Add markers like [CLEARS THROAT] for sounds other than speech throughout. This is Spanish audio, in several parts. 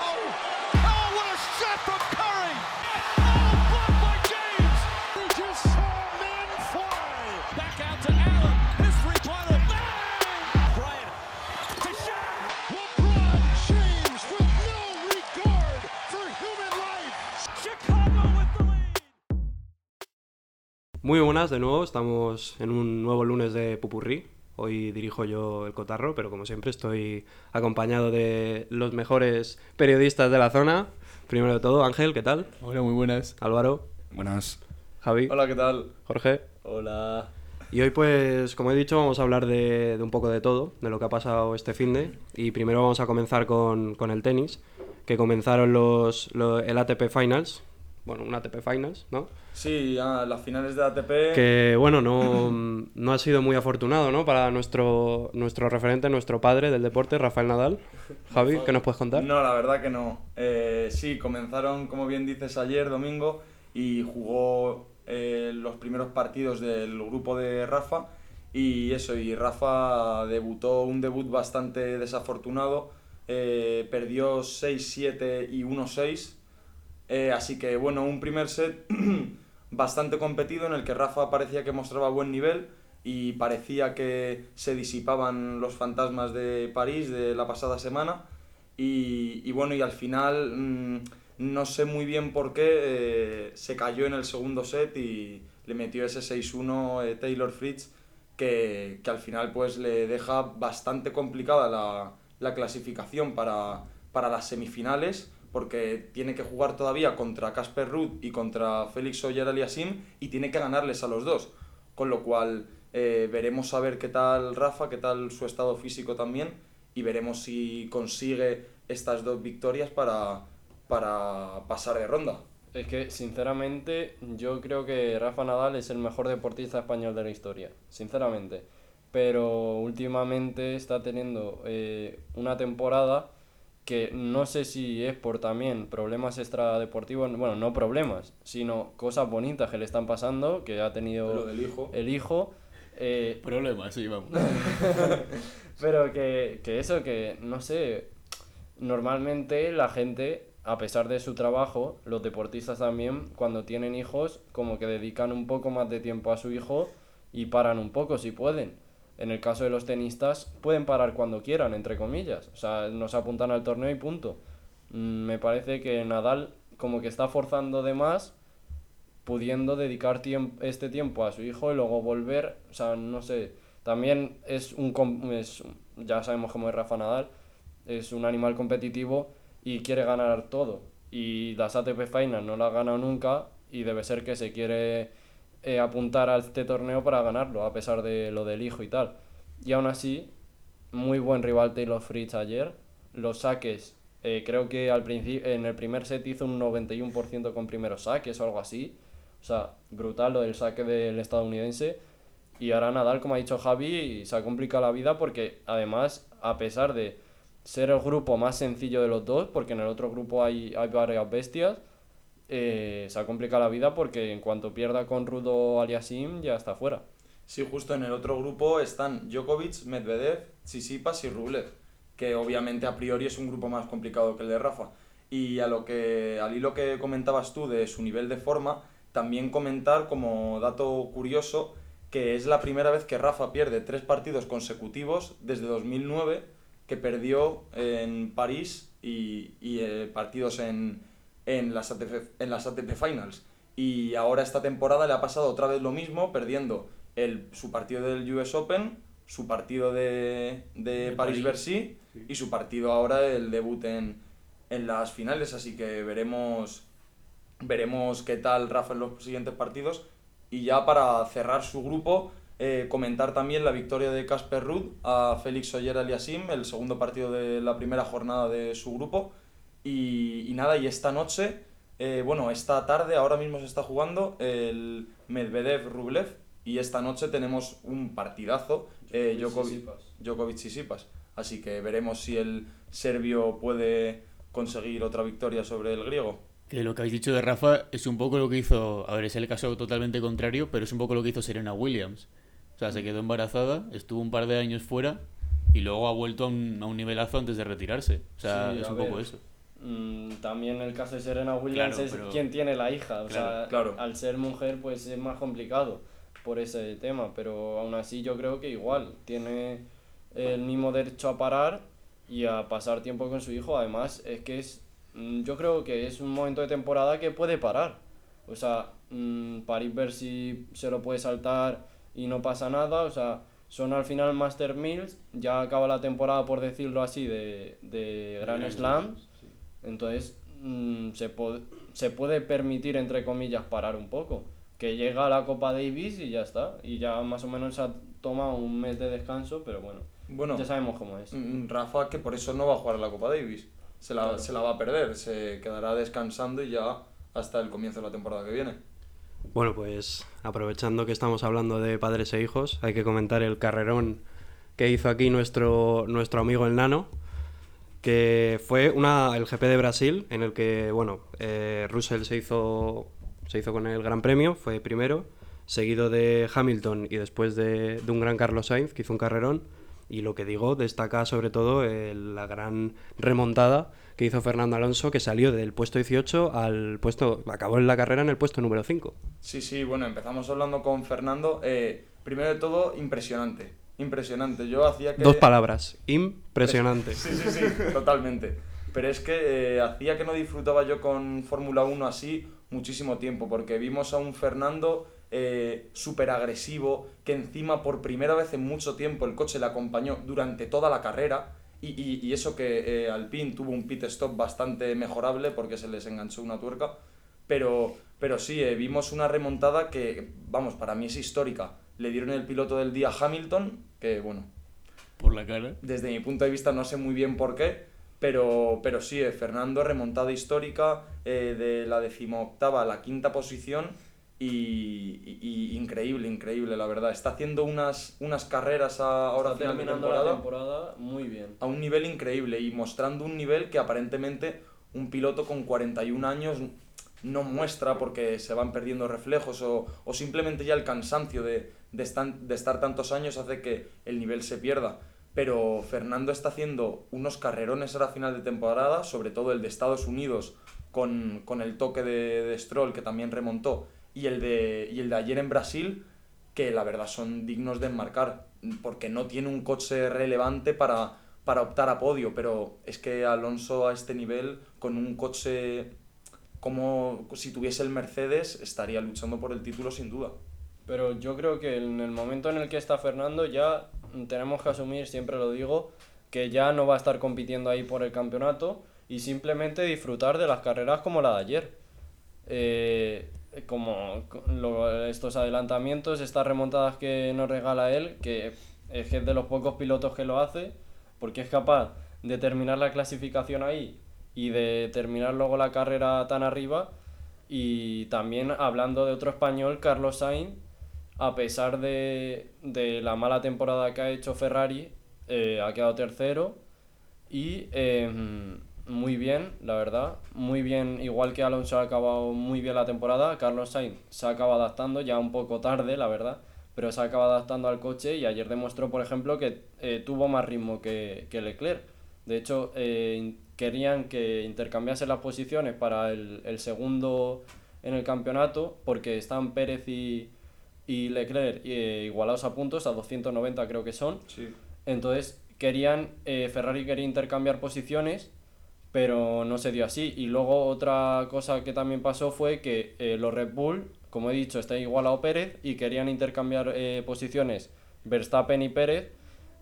Oh! Muy buenas de nuevo, estamos en un nuevo lunes de Pupurrí. Hoy dirijo yo el cotarro, pero como siempre estoy acompañado de los mejores periodistas de la zona. Primero de todo, Ángel, ¿qué tal? Hola, muy buenas. Álvaro, Buenas. Javi, Hola, ¿qué tal? Jorge. Hola. Y hoy pues, como he dicho, vamos a hablar de, de un poco de todo, de lo que ha pasado este fin de. Y primero vamos a comenzar con, con el tenis, que comenzaron los, lo- el ATP Finals. Bueno, un ATP Finals, ¿no? Sí, a las finales de ATP. que bueno, no, no ha sido muy afortunado, ¿no? Para nuestro, nuestro referente, nuestro padre del deporte, Rafael Nadal. Javi, ¿qué nos puedes contar? No, la verdad que no. Eh, sí, comenzaron, como bien dices, ayer, domingo, y jugó eh, los primeros partidos del grupo de Rafa. Y eso, y Rafa debutó un debut bastante desafortunado. eh, perdió 6-7 y 1-6. Eh, así que bueno, un primer set [CLEARS THROAT] bastante competido en el que Rafa parecía que mostraba buen nivel y parecía que se disipaban los fantasmas de París de la pasada semana. Y, bueno, y al final mm, no sé muy bien por qué eh, se cayó en el segundo set y le metió ese 6-1 eh, Taylor Fritz que, que al final pues le deja bastante complicada la, la clasificación para, para las semifinales porque tiene que jugar todavía contra Casper Ruud y contra Félix Oyer Aliasim y tiene que ganarles a los dos. Con lo cual eh, veremos a ver qué tal Rafa, qué tal su estado físico también y veremos si consigue estas dos victorias para, para pasar de ronda. Es que, sinceramente, yo creo que Rafa Nadal es el mejor deportista español de la historia. Sinceramente. Pero últimamente está teniendo eh, una temporada que no sé si es por también problemas extradeportivos, bueno, no problemas, sino cosas bonitas que le están pasando, que ha tenido hijo. el hijo. eh, [LAUGHS] Problema, sí, vamos. [LAUGHS] pero que, que eso, que no sé, normalmente la gente, a pesar de su trabajo, los deportistas también, cuando tienen hijos, como que dedican un poco más de tiempo a su hijo y paran un poco si pueden. En el caso de los tenistas, pueden parar cuando quieran, entre comillas. O sea, nos apuntan al torneo y punto. Mm, Me parece que Nadal como que está forzando de más pudiendo dedicar tiemp- este tiempo a su hijo y luego volver, o sea, no sé, también es un, es, ya sabemos cómo es Rafa Nadal, es un animal competitivo y quiere ganar todo. Y las ATP Finals no la ha ganado nunca y debe ser que se quiere eh, apuntar a este torneo para ganarlo, a pesar de lo del hijo y tal. Y aún así, muy buen rival Taylor Fritz ayer. Los saques, eh, creo que al en el primer set hizo un 91% con primeros saques o algo así. O sea, brutal lo del saque del estadounidense. Y ahora Nadal, como ha dicho Javi, se ha complicado la vida porque además, a pesar de ser el grupo más sencillo de los dos, porque en el otro grupo hay, hay varias bestias, eh, se ha complicado la vida porque en cuanto pierda con Rudo Aliasim ya está fuera. Sí, justo en el otro grupo están Djokovic, Medvedev, Tsitsipas y Rublev, que obviamente a priori es un grupo más complicado que el de Rafa. Y a lo que, al hilo que comentabas tú de su nivel de forma, también comentar como dato curioso que es la primera vez que Rafa pierde tres partidos consecutivos desde 2009, que perdió en París y, eh, partidos en, en, las ATP, en las ATP Finals. Y ahora esta temporada le ha pasado otra vez lo mismo, perdiendo el, su partido del US Open, su partido de, de París-Bercy y su partido ahora, el debut en, en las finales. Así que veremos, veremos qué tal Rafa en los siguientes partidos. Y ya para cerrar su grupo, eh, comentar también la victoria de Casper Ruud a Félix Oyer Aliasim, el segundo partido de la primera jornada de su grupo. Y, y nada, y esta noche, eh, bueno, esta tarde, ahora mismo se está jugando el Medvedev-Rublev. Y esta noche tenemos un partidazo, eh, Djokovic, Djokovic y Sipas. Así que veremos si el serbio puede conseguir otra victoria sobre el griego. Que lo que habéis dicho de Rafa es un poco lo que hizo, a ver, es el caso totalmente contrario, pero es un poco lo que hizo Serena Williams. O sea, se quedó embarazada, estuvo un par de años fuera y luego ha vuelto a un, a un nivelazo antes de retirarse. O sea, Sí, es un poco eso. Mm, también el caso de Serena Williams Claro, es pero- quien tiene la hija. O Claro, sea, claro. al ser mujer, pues es más complicado por ese tema. Pero aún así, yo creo que igual tiene el mismo derecho a parar y a pasar tiempo con su hijo. Además, es que es. mm, Yo creo que es un momento de temporada que puede parar. O sea, mm, París ver si se lo puede saltar y no pasa nada. O sea, son al final Master Mills. Ya acaba la temporada, por decirlo así, de, de Grand Slam. Entonces, mm, se, po- se puede permitir, entre comillas, parar un poco. Que llega la Copa Davis y ya está. Y ya más o menos se ha tomado un mes de descanso, pero bueno, Bueno, ya sabemos cómo es. mm, Rafa que por eso no va a jugar a la Copa Davis. Se la, Claro. se la va a perder, se quedará descansando y ya hasta el comienzo de la temporada que viene. Bueno, pues aprovechando que estamos hablando de padres e hijos, hay que comentar el carrerón que hizo aquí nuestro, nuestro amigo el Nano, que fue una, el GP de Brasil, en el que, bueno, eh, Russell se hizo, se hizo con el Gran Premio, fue primero, seguido de Hamilton y después de, de un gran Carlos Sainz, que hizo un carrerón. Y lo que digo, destaca sobre todo eh, la gran remontada que hizo Fernando Alonso, que salió del puesto 18 al puesto, acabó en la carrera en el puesto número 5. Sí, sí, bueno, empezamos hablando con Fernando. Eh, primero de todo, impresionante. Impresionante. Yo hacía que... Dos palabras, impresionante. Sí, sí, sí, totalmente. Pero es que eh, hacía que no disfrutaba yo con Fórmula 1 así muchísimo tiempo, porque vimos a un Fernando eh, súper agresivo, que encima por primera vez en mucho tiempo el coche le acompañó durante toda la carrera, y, y- y eso que eh, Alpine tuvo un pit stop bastante mejorable porque se les enganchó una tuerca, pero, pero sí, eh, vimos una remontada que, vamos, para mí es histórica. Le dieron el piloto del día a Hamilton, que bueno, Por la cara. desde mi punto de vista no sé muy bien por qué, pero, pero sí, eh, Fernando remontada histórica eh, de la decimoctava a la quinta posición y, y- y increíble, increíble, la verdad. Está haciendo unas, unas carreras a- ahora a Está final de la temporada temporada muy bien. a un nivel increíble y mostrando un nivel que aparentemente un piloto con 41 años no muestra porque se van perdiendo reflejos o, o simplemente ya el cansancio de, de, estan- de estar tantos años hace que el nivel se pierda. Pero Fernando está haciendo unos carrerones a final de temporada, sobre todo el de Estados Unidos con, con el toque de, de Stroll que también remontó y el, de, y el de ayer en Brasil que la verdad son dignos de enmarcar, porque no tiene un coche relevante para, para optar a podio, pero es que Alonso a este nivel, con un coche como si tuviese el Mercedes, estaría luchando por el título sin duda. Pero yo creo que en el momento en el que está Fernando ya tenemos que asumir, siempre lo digo, que ya no va a estar compitiendo ahí por el campeonato y simplemente disfrutar de las carreras como la de ayer. Eh, como lo- estos adelantamientos, estas remontadas que nos regala él, que es que es de los pocos pilotos que lo hace, porque es capaz de terminar la clasificación ahí y de terminar luego la carrera tan arriba. Y también hablando de otro español, Carlos Sainz, a pesar de, de la mala temporada que ha hecho Ferrari, eh, ha quedado tercero y eh, muy bien, la verdad, muy bien, igual que Alonso ha acabado muy bien la temporada, Carlos Sainz se acaba adaptando, ya un poco tarde, la verdad, pero se acaba adaptando al coche y ayer demostró, por ejemplo, que eh, tuvo más ritmo que, que Leclerc. De hecho, eh, querían que intercambiase las posiciones para el, el segundo en el campeonato, porque están Pérez y, y Leclerc eh, igualados a puntos, a 290 creo que son. Sí. Entonces querían, eh, Ferrari quería intercambiar posiciones, pero no se dio así. Y luego otra cosa que también pasó fue que eh, los Red Bull, como he dicho, está igualado Pérez y querían intercambiar eh, posiciones Verstappen y Pérez.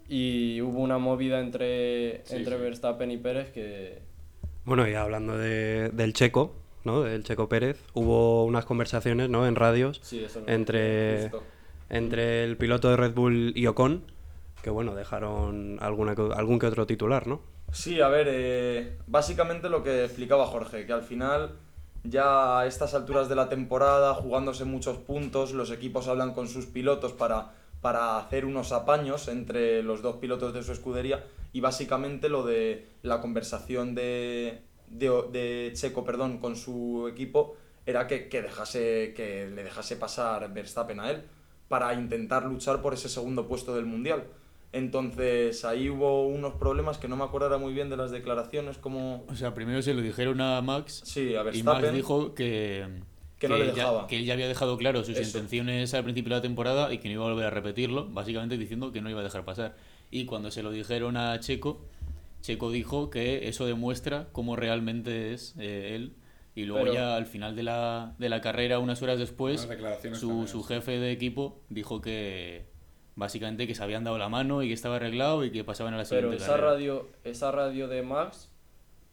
Y hubo una movida entre, Sí, entre sí. Verstappen y Pérez que... Bueno, y hablando de- del Checo, ¿no? Del Checo Pérez, hubo unas conversaciones, ¿no? En radios Sí, eso no- entre, entre el piloto de Red Bull y Ocon, que bueno, dejaron alguna, algún que otro titular, ¿no? Sí, a ver, eh, básicamente lo que explicaba Jorge, que al final ya a estas alturas de la temporada, jugándose muchos puntos, los equipos hablan con sus pilotos para, para hacer unos apaños entre los dos pilotos de su escudería y básicamente lo de la conversación de, de, de Checo perdón, con su equipo era que, que, dejase, que le dejase pasar Verstappen a él para intentar luchar por ese segundo puesto del Mundial. Entonces ahí hubo unos problemas que no me acuerdo ahora muy bien de las declaraciones, como... O sea, primero se lo dijeron a Max Sí, a y Max dijo que, Que no le ya- dejaba. que él ya había dejado claro sus Eso. intenciones al principio de la temporada y que no iba a volver a repetirlo, básicamente diciendo que no iba a dejar pasar. Y cuando se lo dijeron a Checo, Checo dijo que eso demuestra cómo realmente es eh, él. Y luego Pero- ya al final de la, de la carrera, unas horas después, Unas su, su jefe de equipo dijo que básicamente que se habían dado la mano y que estaba arreglado y que pasaban a la Pero siguiente esa carrera. radio, esa radio de Max,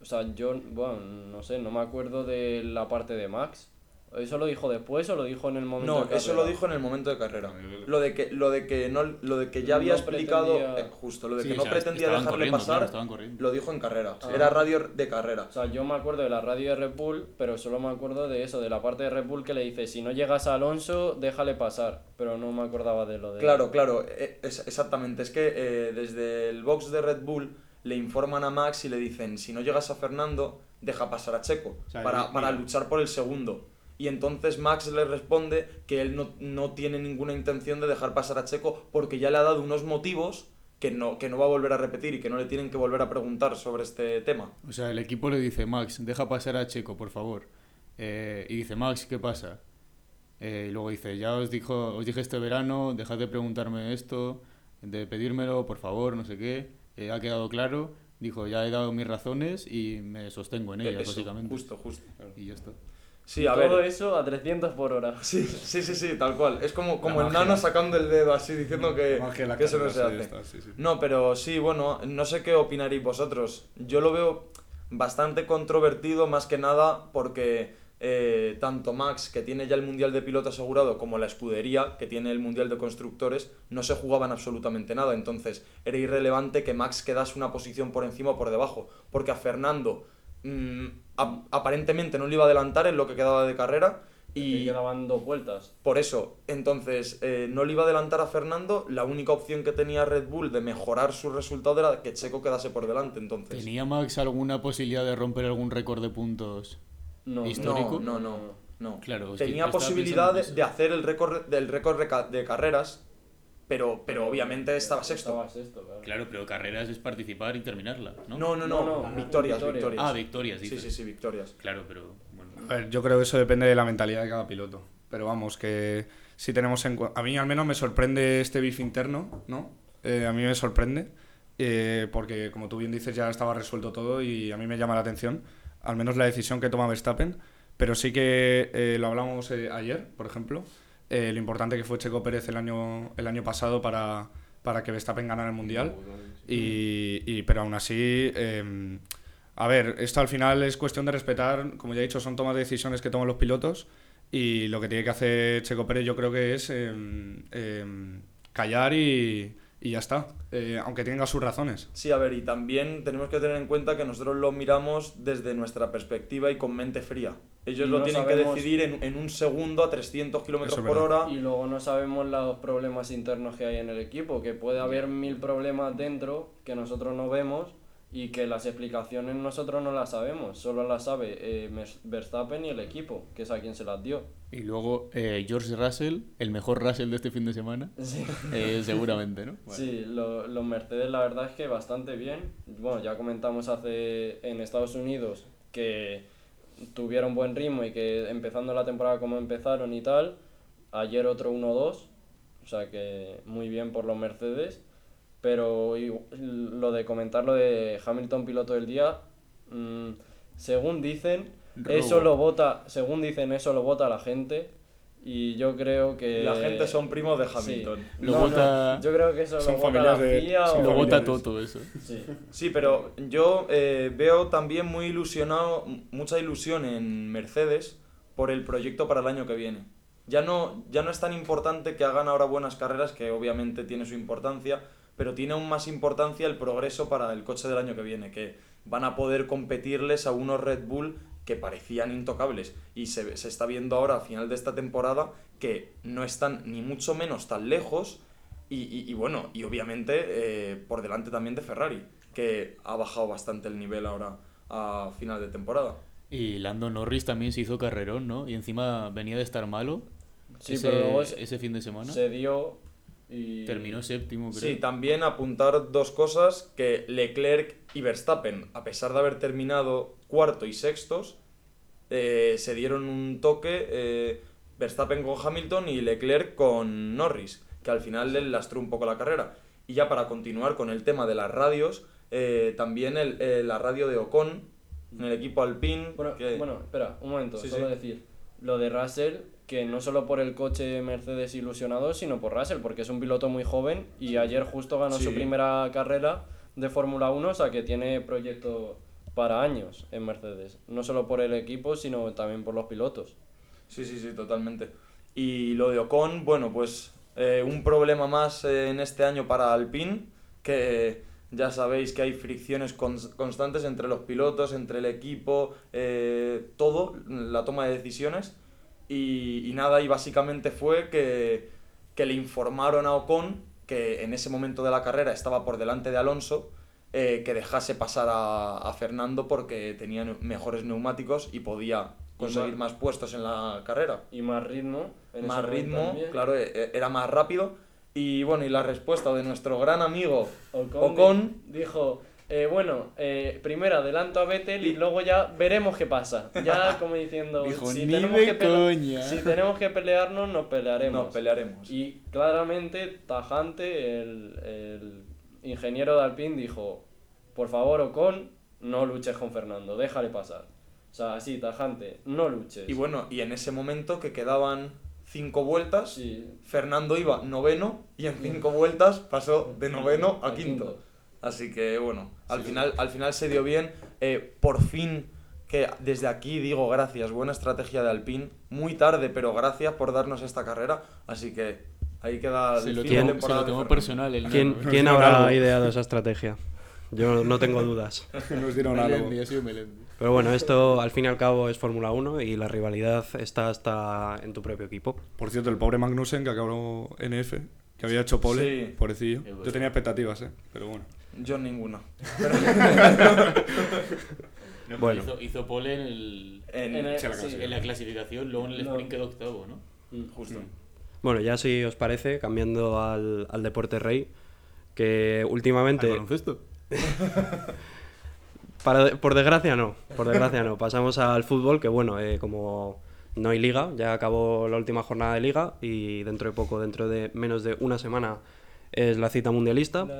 o sea, yo, bueno, no sé, no me acuerdo de la parte de Max. ¿Eso lo dijo después o lo dijo en el momento No, de eso carrera? lo dijo en el momento de carrera. Lo de que, lo de que no, lo de que ya había No explicado, pretendía- eh, justo, lo de Sí, que o no sea, pretendía dejarle pasar, claro, lo dijo en carrera. Ah. Era radio de carrera. O sea, yo me acuerdo de la radio de Red Bull, pero solo me acuerdo de eso, de la parte de Red Bull que le dice, si no llegas a Alonso, déjale pasar. Pero no me acordaba de lo de... Claro, claro, eh, es- exactamente. Es que eh, desde el box de Red Bull le informan a Max y le dicen, si no llegas a Fernando, deja pasar a Checo, O sea, para, para luchar por el segundo. Y entonces Max le responde que él no, no tiene ninguna intención de dejar pasar a Checo porque ya le ha dado unos motivos que no, que no va a volver a repetir y que no le tienen que volver a preguntar sobre este tema. O sea, el equipo le dice, Max, deja pasar a Checo, por favor. Eh, y dice, Max, ¿qué pasa? Eh, y luego dice, ya os, dijo, os dije este verano, dejad de preguntarme esto, de pedírmelo, por favor, no sé qué. Eh, ha quedado claro. Dijo, ya he dado mis razones y me sostengo en ellas, Eso, básicamente. Justo, justo. Y ya está. Sí, a Todo ver. eso a 300 por hora. [LAUGHS] Sí, sí, sí, sí, tal cual. Es como, como el nano sacando el dedo así diciendo que, eso no se hace. ya está, sí, sí. No, pero sí, bueno, no sé qué opinaréis vosotros. Yo lo veo bastante controvertido más que nada porque eh, tanto Max, que tiene ya el Mundial de Piloto asegurado, como la escudería, que tiene el Mundial de Constructores, no se jugaban absolutamente nada. Entonces era irrelevante que Max quedase una posición por encima o por debajo. Porque a Fernando mm, ap- aparentemente no le iba a adelantar en lo que quedaba de carrera. Y Y quedaban dos vueltas. por eso, entonces, eh, no le iba a adelantar a Fernando. La única opción que tenía Red Bull de mejorar su resultado era que Checo quedase por delante. Entonces, ¿Tenía Max alguna posibilidad de romper algún récord de puntos? No, Histórico. no, no, no, no. Claro, tenía posibilidad de, de hacer el récord del récord de carreras, pero, pero obviamente estaba sexto. Estaba sexto, claro. Claro, pero carreras es participar y terminarla, ¿no? No, no, no, No, no, victorias, victorias. victorias. Ah, victorias, Sí, dices. sí, sí, victorias. Claro, pero bueno. A ver, yo creo que eso depende de la mentalidad de cada piloto. Pero vamos, que si tenemos en cuenta... A mí al menos me sorprende este beef interno, ¿no? Eh, a mí me sorprende, eh, porque como tú bien dices ya estaba resuelto todo y a mí me llama la atención, al menos la decisión que toma Verstappen. Pero sí que eh, lo hablamos eh, ayer, por ejemplo, eh, lo importante que fue Checo Pérez el año, el año pasado para, para que Verstappen ganara el Mundial. Y, y- pero aún así, eh, a ver, esto al final es cuestión de respetar, como ya he dicho, son tomas de decisiones que toman los pilotos y lo que tiene que hacer Checo Pérez yo creo que es eh, callar y, y ya está, eh, aunque tenga sus razones. Sí, a ver, y también tenemos que tener en cuenta que nosotros lo miramos desde nuestra perspectiva y con mente fría. Ellos Y lo no tienen sabemos- que decidir en, en un segundo a 300 kilómetros por hora. Y luego no sabemos los problemas internos que hay en el equipo, que puede haber mil problemas dentro que nosotros no vemos y que las explicaciones nosotros no las sabemos, solo las sabe eh, Verstappen y el equipo, que es a quien se las dio. Y luego eh, George Russell, el mejor Russell de este fin de semana, [LAUGHS] Sí. eh, seguramente, ¿no? Sí, lo- los Mercedes la verdad es que bastante bien. Bueno, ya comentamos hace en Estados Unidos que tuvieron buen ritmo y que empezando la temporada como empezaron y tal, ayer otro 1-2, o sea que muy bien por los Mercedes, pero y- lo de comentar lo de Hamilton piloto del día, mm, según dicen, Robo. eso lo vota, según dicen eso lo vota la gente y yo creo que La gente son primos de Sí. Hamilton. Lo No, no, vota- yo creo que eso Son lo vota la familiares de- FIA son o- Lo vota. Toto eso. Sí. Sí, pero yo eh, veo también muy ilusionado, mucha ilusión en Mercedes por el proyecto para el año que viene. Ya no, ya no es tan importante que hagan ahora buenas carreras, que obviamente tiene su importancia, pero tiene aún más importancia el progreso para el coche del año que viene, que van a poder competirles a unos Red Bull que parecían intocables. Y se, se está viendo ahora a final de esta temporada que no están ni mucho menos tan lejos y, y- y bueno, y obviamente eh, por delante también de Ferrari, que ha bajado bastante el nivel ahora a final de temporada. Y Lando Norris también se hizo carrerón, ¿no? Y encima venía de estar malo Sí, ese, pero luego se- ese fin de semana. Se dio Y... Terminó séptimo, creo. Sí, también apuntar dos cosas, que Leclerc y Verstappen, a pesar de haber terminado cuarto y sextos, eh, se dieron un toque eh, Verstappen con Hamilton y Leclerc con Norris, que al final le lastró un poco la carrera. Y ya para continuar con el tema de las radios, eh, también el- eh, la radio de Ocon, en el equipo Alpine, Bueno, que- bueno, espera, un momento, Sí, solo sí. decir. Lo de Russell, que no solo por el coche Mercedes ilusionado, sino por Russell, porque es un piloto muy joven y ayer justo ganó su primera carrera de Fórmula 1, o sea que tiene proyecto para años en Mercedes. No solo por el equipo, sino también por los pilotos. Sí, sí, sí, totalmente. Y lo de Ocon, bueno, pues eh, un problema más eh, en este año para Alpine, que ya sabéis que hay fricciones cons- constantes entre los pilotos, entre el equipo, eh, todo, la toma de decisiones. Y, y nada, y básicamente fue que, que le informaron a Ocon que en ese momento de la carrera estaba por delante de Alonso, eh, que dejase pasar a, a Fernando porque tenía mejores neumáticos y podía conseguir más- más puestos en la carrera. Y más ritmo. en Más ritmo, también. claro, e- e- era más rápido. Y bueno, y la respuesta de nuestro gran amigo Ocon, Ocon, di- dijo, eh, bueno, eh, primero adelanto a Vettel y luego ya veremos qué pasa. Ya [LAUGHS] como diciendo, Dijo, si, "Ni tenemos que coña". si tenemos que pelearnos, nos pelearemos. nos pelearemos. Y claramente, tajante, el, el ingeniero de Alpine dijo, por favor, Ocon, no luches con Fernando, déjale pasar. O sea, así, tajante, no luches. Y bueno, y en ese momento que quedaban cinco vueltas, Sí. Fernando iba noveno y en cinco vueltas pasó de [LAUGHS] noveno a quinto. Así que bueno, al, final, al final se dio bien. Eh, por fin, que desde aquí digo gracias, buena estrategia de Alpine. Muy tarde, pero gracias por darnos esta carrera. Así que ahí queda el lo fin de temporada lo de Fernando. personal el ¿Quién, nano. quién [LAUGHS] habrá algo. ideado esa estrategia? Yo no tengo dudas. [LAUGHS] Nos dieron algo. Pero bueno, esto al fin y al cabo es Fórmula 1 y la rivalidad está hasta en tu propio equipo. Por cierto, el pobre Magnussen que acabó NF, que había hecho pole, Sí. pobrecillo. Pues Yo tenía expectativas, ¿eh? Pero bueno. Yo ninguna. [LAUGHS] No, Bueno. Hizo, hizo pole en, el, En- En el- Sí, en la clasificación, luego en el No. sprint quedó octavo, ¿no? Mm. Justo. Bueno, ya si os parece, cambiando al, al deporte rey, que últimamente... baloncesto? [LAUGHS] Para, por desgracia no, por desgracia no. Pasamos al fútbol, que bueno, eh, como no hay liga, ya acabó la última jornada de liga y dentro de poco, dentro de menos de una semana, es la cita mundialista. [LAUGHS]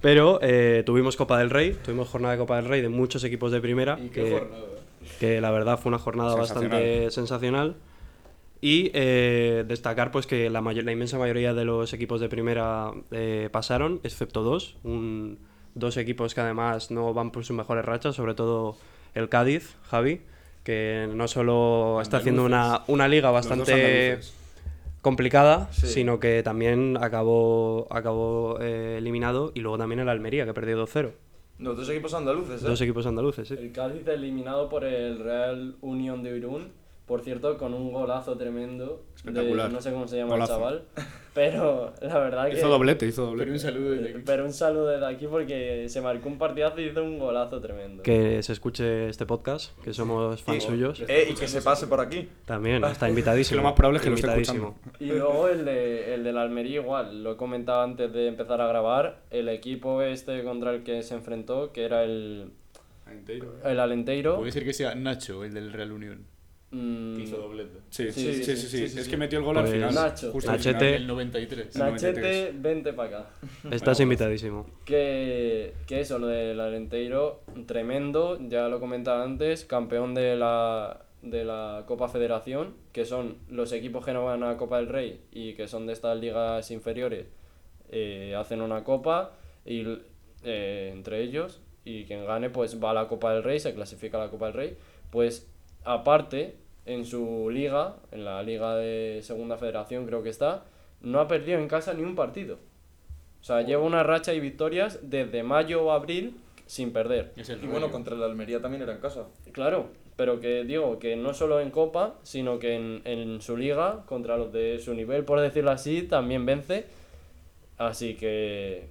Pero eh, tuvimos Copa del Rey, tuvimos jornada de Copa del Rey de muchos equipos de primera, Y qué que, jornada. que la verdad fue una jornada Sensacional. bastante sensacional. Y eh, destacar pues que la, mayor- la inmensa mayoría de los equipos de primera eh, pasaron, excepto dos. Un- dos equipos que además no van por sus mejores rachas, sobre todo el Cádiz, Javi, que no solo está haciendo una, una liga bastante andaluces. Complicada, Sí. sino que también acabó, acabó eh, eliminado. Y luego también el Almería, que perdió 2-0. Los dos equipos andaluces, ¿eh? Dos equipos andaluces, sí. El Cádiz eliminado por el Real Unión de Irún. Por cierto, con un golazo tremendo. de- Espectacular. no sé cómo se llama Golazo. el chaval. Pero la verdad que. Hizo doblete, hizo doblete. Pero un saludo desde aquí. Pero un saludo desde aquí porque se marcó un partidazo y hizo un golazo tremendo. Que se escuche este podcast, que somos fans Y- suyos. Eh, y que se pase por aquí. También, [LAUGHS] está invitadísimo. Que lo más probable es que lo esté invitadísimo. Y luego el de, el del Almería igual, lo he comentado antes de empezar a grabar, el equipo este contra el que se enfrentó, que era el, el Alenteiro. Puede ser que sea Nacho, el del Real Unión, que hizo doblete. Sí, Sí, sí, sí, sí, sí, sí, sí, Es sí. que metió el gol al Pues final. Nacho. justo al Nachete. final. El 93. Na- Nachete, 93. vente para acá. Estás invitadísimo. Que, que eso, lo del Alenteiro, tremendo, ya lo comentaba antes, campeón de la, de la Copa Federación, que son los equipos que no van a la Copa del Rey y que son de estas ligas inferiores, eh, hacen una copa y eh, entre ellos, y quien gane pues va a la Copa del Rey, se clasifica a la Copa del Rey, pues aparte, en su liga, en la liga de Segunda Federación creo que está, no ha perdido en casa ni un partido. O sea, lleva una racha y victorias desde mayo o abril sin perder. Y bueno, contra el Almería también era en casa. Claro, pero que digo que no solo en Copa, sino que en, en su liga, contra los de su nivel, por decirlo así, también vence. Así que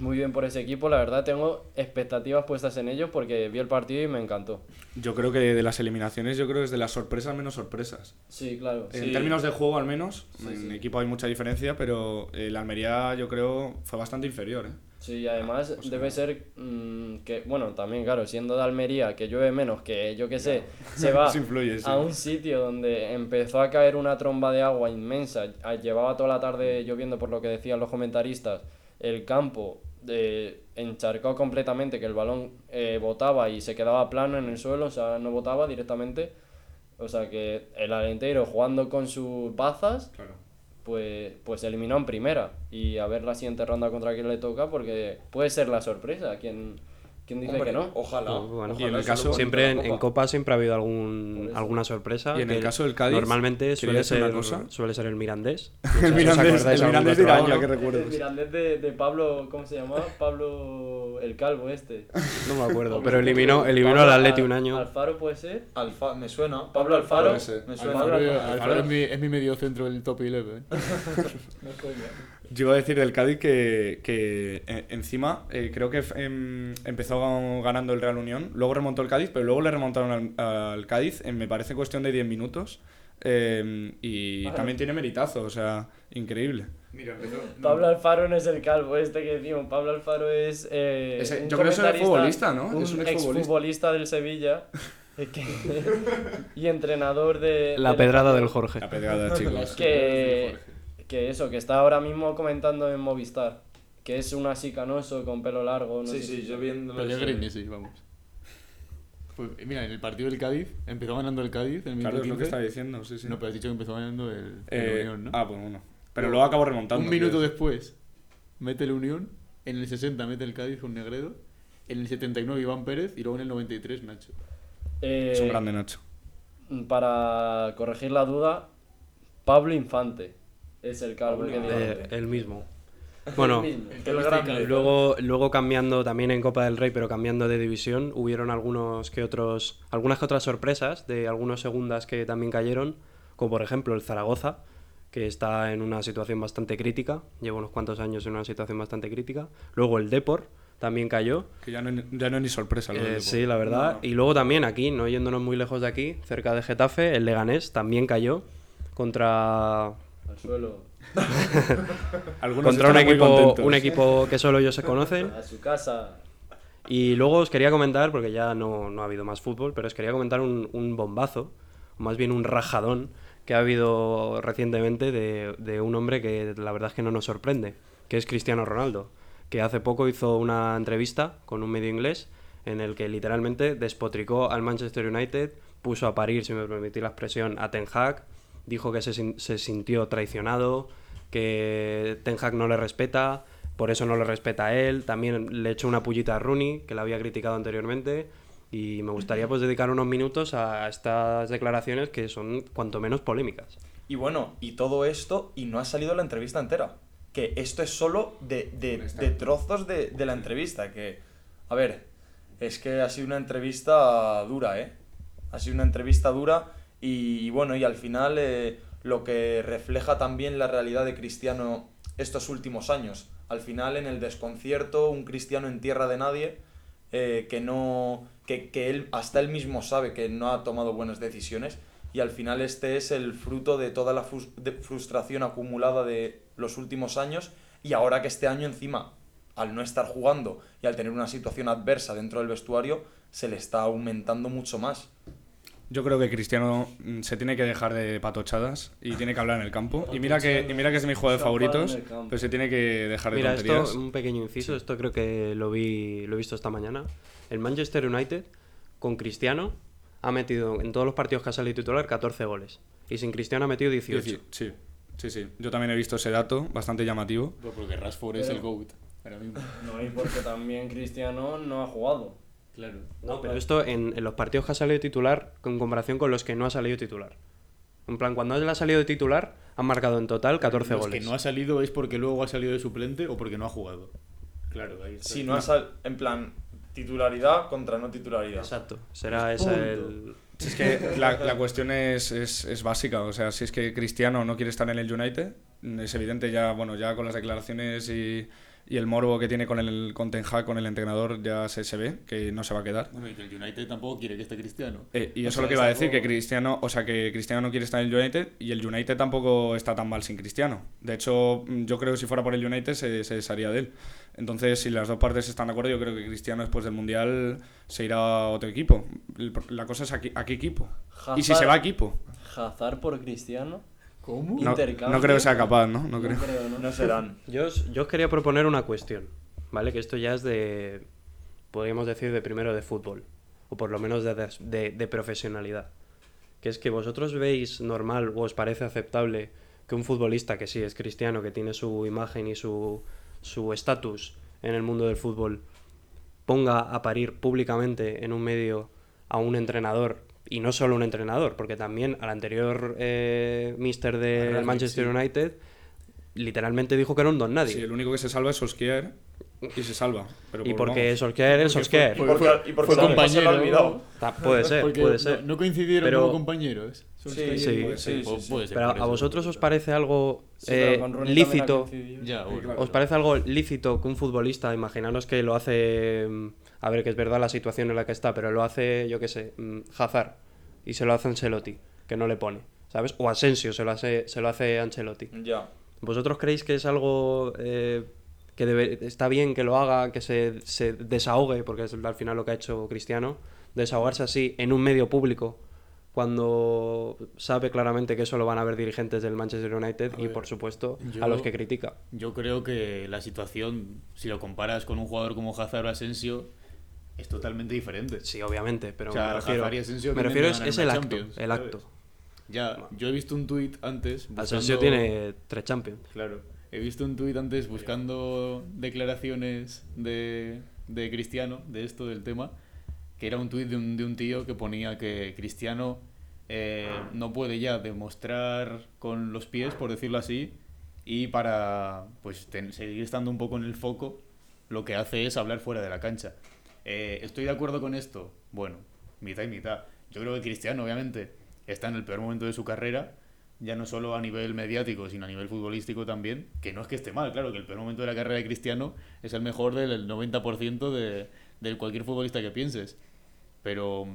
muy bien por ese equipo. La verdad tengo expectativas puestas en ellos porque vi el partido y me encantó. Yo creo que de las eliminaciones, yo creo que es de las sorpresas menos sorpresas. Sí, claro. En Sí. términos de juego, al menos, Sí, en sí. equipo hay mucha diferencia, pero el Almería, yo creo, fue bastante inferior. ¿eh? Sí, y además o sea- debe ser mm, que, bueno, también claro, siendo de Almería, que llueve menos, que yo que sé, se va [LAUGHS] influye, sí. a un sitio donde empezó a caer una tromba de agua inmensa, llevaba toda la tarde lloviendo por lo que decían los comentaristas, el campo eh, encharcó completamente, que el balón eh, botaba y se quedaba plano en el suelo, o sea, no botaba directamente. O sea que el Alenteiro jugando con sus bazas Claro. pues, pues se eliminó en primera. Y a ver la siguiente ronda contra quién le toca, porque puede ser la sorpresa. ¿Quién, quién dice Hombre, que no? Ojalá. No, bueno. ojalá Y en el caso- Siempre en, Copa siempre ha habido algún, alguna sorpresa. Y en el caso del Cádiz, Normalmente suele una ser, cosa. suele ser el Mirandés. [LAUGHS] El ¿Os Mirandés, acordáis el Mirandés año? ahora que El. Mirandés de, de Pablo, ¿cómo se llamaba? Pablo el Calvo este. No me acuerdo, pero eliminó, eliminó al Atleti un año. Alfaro puede ser. Alfa, me suena. Pablo Alfaro. Me Alfaro, suena. Alfaro- Alfaro es, mi, es mi medio centro del top 11. ¿eh? [LAUGHS] Yo iba a decir del Cádiz que, que eh, encima eh, creo que em, empezó ganando el Real Unión, luego remontó el Cádiz, pero luego le remontaron al, al Cádiz en, me parece, cuestión de 10 minutos. em, y Vale. también tiene meritazo, o sea, increíble. Mira, empezó. Pablo Alfaro no es el calvo este que decimos. Pablo Alfaro es. eh, Ese- un yo creo que es un futbolista, ¿no? Un Es un exfutbolista. exfutbolista del Sevilla. [LAUGHS] eh, que- y entrenador de. La del pedrada del Jorge. La pedrada, [LAUGHS] chicos. que, que eso, que está ahora mismo comentando en Movistar. Que es un así canoso con pelo largo. No Sí, sé sí, si- yo viendo. Pellegrini, sí, vamos. Pues, mira, en el partido del Cádiz, empezó ganando el Cádiz en el Claro, es lo que 15. estaba diciendo, sí, sí. No, pero has dicho que empezó ganando el, el Eh, Unión, ¿no? Ah, pues bueno. Pero luego acabó remontando. Un minuto después, mete el Unión. En el 60 mete el Cádiz con Negredo. En el 79 Iván Pérez. Y luego en el 93 Nacho. Eh, Es un grande Nacho. Para corregir la duda, Pablo Infante es el Pablo que digo. Eh, el mismo. Bueno, [LAUGHS] El mismo. El grande. luego, luego cambiando también en Copa del Rey, pero cambiando de división, hubieron algunos que otros, algunas que otras sorpresas de algunos segundas que también cayeron, como por ejemplo el Zaragoza, que está en una situación bastante crítica, lleva unos cuantos años en una situación bastante crítica. Luego el Depor también cayó, Que ya no, ya no es ni sorpresa. lo Eh, del sí, la verdad. No. Y luego también aquí, no yéndonos muy lejos de aquí, cerca de Getafe, el Leganés también cayó contra, Al suelo. [LAUGHS] Algunos contra un equipo, contentos. un equipo que solo ellos se conocen. A su casa. Y luego os quería comentar, porque ya no, no ha habido más fútbol, pero os quería comentar un, un bombazo, o más bien un rajadón, que ha habido recientemente de, de un hombre que la verdad es que no nos sorprende, que es Cristiano Ronaldo, que hace poco hizo una entrevista con un medio inglés en el que literalmente despotricó al Manchester United, puso a parir, si me permitís la expresión, a Ten Hag, dijo que se, se sintió traicionado, que Ten Hag no le respeta, por eso no le respeta a él. También le echó una pullita a Rooney, que la había criticado anteriormente. Y me gustaría pues dedicar unos minutos a estas declaraciones que son cuanto menos polémicas. Y bueno, y todo esto, y no ha salido la entrevista entera. Que esto es solo de, de, de trozos de, de la entrevista. Que, a ver, es que ha sido una entrevista dura, ¿eh? Ha sido una entrevista dura y, bueno, y al final eh, lo que refleja también la realidad de Cristiano estos últimos años. Al final, en el desconcierto, un Cristiano en tierra de nadie, eh, que no. Que, que él, hasta él mismo sabe que no ha tomado buenas decisiones. Y al final este es el fruto de toda la frustración acumulada de los últimos años. Y ahora que este año encima, al no estar jugando y al tener una situación adversa dentro del vestuario, se le está aumentando mucho más. Yo creo que Cristiano mm, se tiene que dejar de patochadas y tiene que hablar en el campo. Y mira que, y mira que es de jugadores Champán en favoritos, pero se tiene que dejar de Mira, tonterías. esto, un pequeño inciso, esto creo que lo vi, lo he visto esta mañana. El Manchester United, con Cristiano, ha metido en todos los partidos que ha salido titular 14 goles. Y sin Cristiano ha metido 18. Dieci- Sí, sí, sí. Yo también he visto ese dato, bastante llamativo. Pues porque Rashford es el GOAT. Ahora mismo. No, y porque también Cristiano no ha jugado. Claro. No, pero esto en, en los partidos que ha salido titular, con comparación con los que no ha salido titular. En plan, cuando él ha salido de titular, han marcado en total 14 Los goles. que no ha salido es porque luego ha salido de suplente o porque no ha jugado. Claro, ahí está. Si no ha sal- en plan, titularidad contra no titularidad. Exacto. Será ese el... Si es que la, la cuestión es, es, es básica, o sea, si es que Cristiano no quiere estar en el United, es evidente ya, bueno, ya con las declaraciones y, y el morbo que tiene con el con Ten Hag, con el entrenador, ya se, se ve que no se va a quedar. Bueno, y que el United tampoco quiere que esté Cristiano. Eh, y O eso es lo que iba a decir, que Cristiano, o sea, que Cristiano no quiere estar en el United y el United tampoco está tan mal sin Cristiano. De hecho, mm, yo creo que si fuera por el United se, se desharía de él. Entonces, si las dos partes están de acuerdo, yo creo que Cristiano después del Mundial se irá a otro equipo. La cosa es a qué, a qué equipo. Y si se va a equipo. Hazard por Cristiano. ¿Cómo? No, creo que sea capaz, ¿no? No creo. ¿no? No serán. Yo os, yo os quería proponer una cuestión, ¿vale? Que esto ya es de, podríamos decir, de primero de fútbol, o por lo menos de, de- de profesionalidad. Que es que vosotros veis normal o os parece aceptable que un futbolista que sí es cristiano, que tiene su imagen y su su estatus en el mundo del fútbol, ponga a parir públicamente en un medio a un entrenador, y no solo un entrenador, porque también al anterior eh, mister del Rangnick, Manchester sí. United literalmente dijo que era un don nadie. Sí, el único que se salva es Solskjaer y se salva. Pero y por- porque. Solskjaer es Solskjaer. Y porque, y porque fue se lo- se lo ha compañero, olvidado. Ta- Puede ser, Porque puede no- ser. No, coincidieron Pero- como compañeros. Sí, sí, sí, Puede sí, ser, sí, puede sí. ser Pero a vosotros os parece algo eh, lícito. coincidido. Ya, bueno. claro. ¿Os parece algo lícito que un futbolista, imaginaros que lo hace, mm, a ver que es verdad la situación en la que está, pero lo hace, yo qué sé, mm, Hazard y se lo hace Ancelotti, que no le pone, ¿sabes? O Asensio se lo hace, se lo hace Ancelotti. Ya. ¿Vosotros creéis que es algo eh, que debe- está bien que lo haga, que se, se desahogue, porque es al final lo que ha hecho Cristiano, desahogarse así en un medio público cuando sabe claramente que eso lo van a ver dirigentes del Manchester United y por supuesto yo- a los que critica? Yo creo que la situación, si lo comparas con un jugador como Hazard o Asensio, es totalmente diferente. Sí, obviamente, pero O sea, me refiero, Asensio me refiero es, es el acto, el acto. Ya, yo he visto un tuit antes. Asensio buscando- tiene tres Champions. Claro. He visto un tuit antes buscando declaraciones de, de Cristiano, de esto, del tema, que era un tuit de un, de un tío que ponía que Cristiano eh, no puede ya demostrar con los pies, por decirlo así, y para pues ten- seguir estando un poco en el foco, lo que hace es hablar fuera de la cancha. Eh, ¿Estoy de acuerdo con esto? Bueno, mitad y mitad. Yo creo que Cristiano, obviamente, está en el peor momento de su carrera, ya no solo a nivel mediático, sino a nivel futbolístico también, que no es que esté mal, claro, que el peor momento de la carrera de Cristiano es el mejor del 90% de, de cualquier futbolista que pienses. Pero,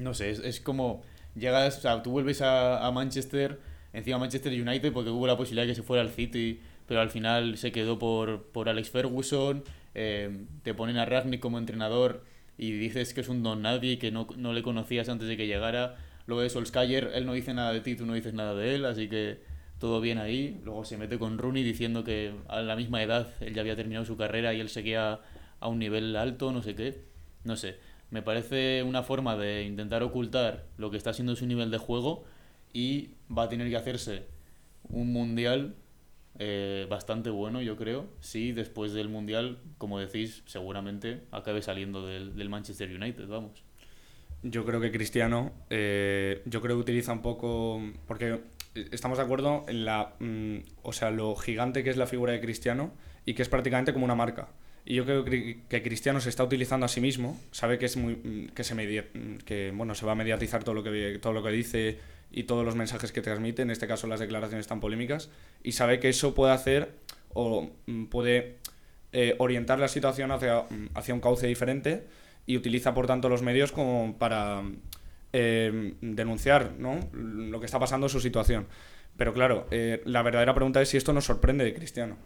no sé, es, es como, llegas, o sea, tú vuelves a, a Manchester, encima Manchester United, porque hubo la posibilidad de que se fuera al City, pero al final se quedó por, por Alex Ferguson, eh, te ponen a Ragnick como entrenador y dices que es un don nadie que no, no le conocías antes de que llegara. Luego de Solskjaer, él no dice nada de ti, tú no dices nada de él, así que todo bien ahí. Luego se mete con Rooney diciendo que a la misma edad él ya había terminado su carrera y él seguía a un nivel alto, no sé qué. No sé, me parece una forma de intentar ocultar lo que está siendo su nivel de juego y va a tener que hacerse un mundial eh, bastante bueno, yo creo. Sí, después del mundial, como decís, seguramente acabe saliendo del, del Manchester United, vamos. Yo creo que Cristiano, eh, yo creo que utiliza un poco, porque estamos de acuerdo en la, mm, o sea, lo gigante que es la figura de Cristiano y que es prácticamente como una marca. Y yo creo que, que Cristiano se está utilizando a sí mismo, sabe que es muy, mm, que se media- mm, que bueno se va a mediatizar todo lo que todo lo que dice y todos los mensajes que transmite, en este caso las declaraciones tan polémicas, y sabe que eso puede hacer o mm, puede eh, orientar la situación hacia, mm, hacia un cauce diferente y utiliza por tanto los medios como para eh, denunciar ¿no? lo que está pasando en su situación. Pero claro, eh, la verdadera pregunta es si esto nos sorprende de Cristiano.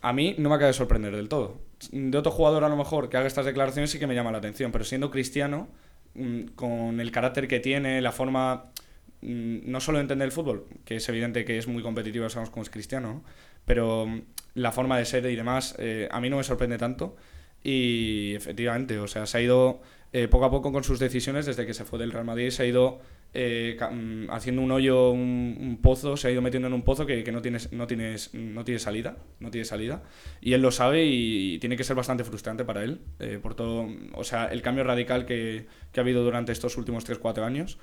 A mí no me acaba de sorprender del todo. De otro jugador a lo mejor que haga estas declaraciones sí que me llama la atención, pero siendo Cristiano, mm, con el carácter que tiene, la forma mm, no solo de entender el fútbol, que es evidente que es muy competitivo, sabemos cómo es Cristiano, ¿no? pero mm, la forma de ser y demás, eh, a mí no me sorprende tanto. Y efectivamente, o sea, se ha ido eh, poco a poco con sus decisiones desde que se fue del Real Madrid, se ha ido eh, mm, haciendo un hoyo, un, pozo, se ha ido metiendo en un pozo que, no, tienes, no, tienes, no tiene salida, no tiene salida. Y él lo sabe y, tiene que ser bastante frustrante para él, por todo, o sea, el cambio radical que, que ha habido durante estos últimos 3-4 años.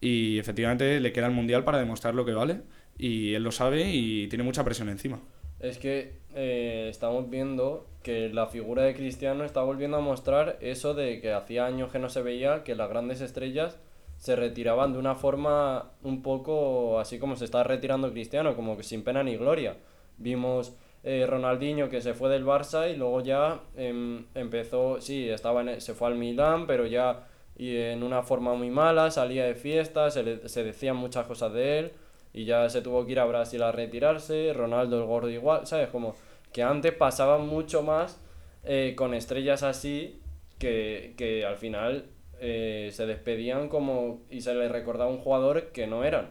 Y efectivamente le queda el Mundial para demostrar lo que vale. Y él lo sabe y tiene mucha presión encima. Es que eh, estamos viendo que la figura de Cristiano está volviendo a mostrar eso de que hacía años que no se veía que las grandes estrellas se retiraban de una forma un poco así como se está retirando Cristiano, como que sin pena ni gloria. Vimos eh, Ronaldinho que se fue del Barça y luego ya em, empezó, sí, estaba en, e- se fue al Milán, pero ya y en una forma muy mala, salía de fiesta, se, le- se decían muchas cosas de él y ya se tuvo que ir a Brasil a retirarse, Ronaldo el gordo igual, ¿sabes? Como que antes pasaba mucho más eh, con estrellas así que, que al final eh, se despedían como y se les recordaba un jugador que no eran.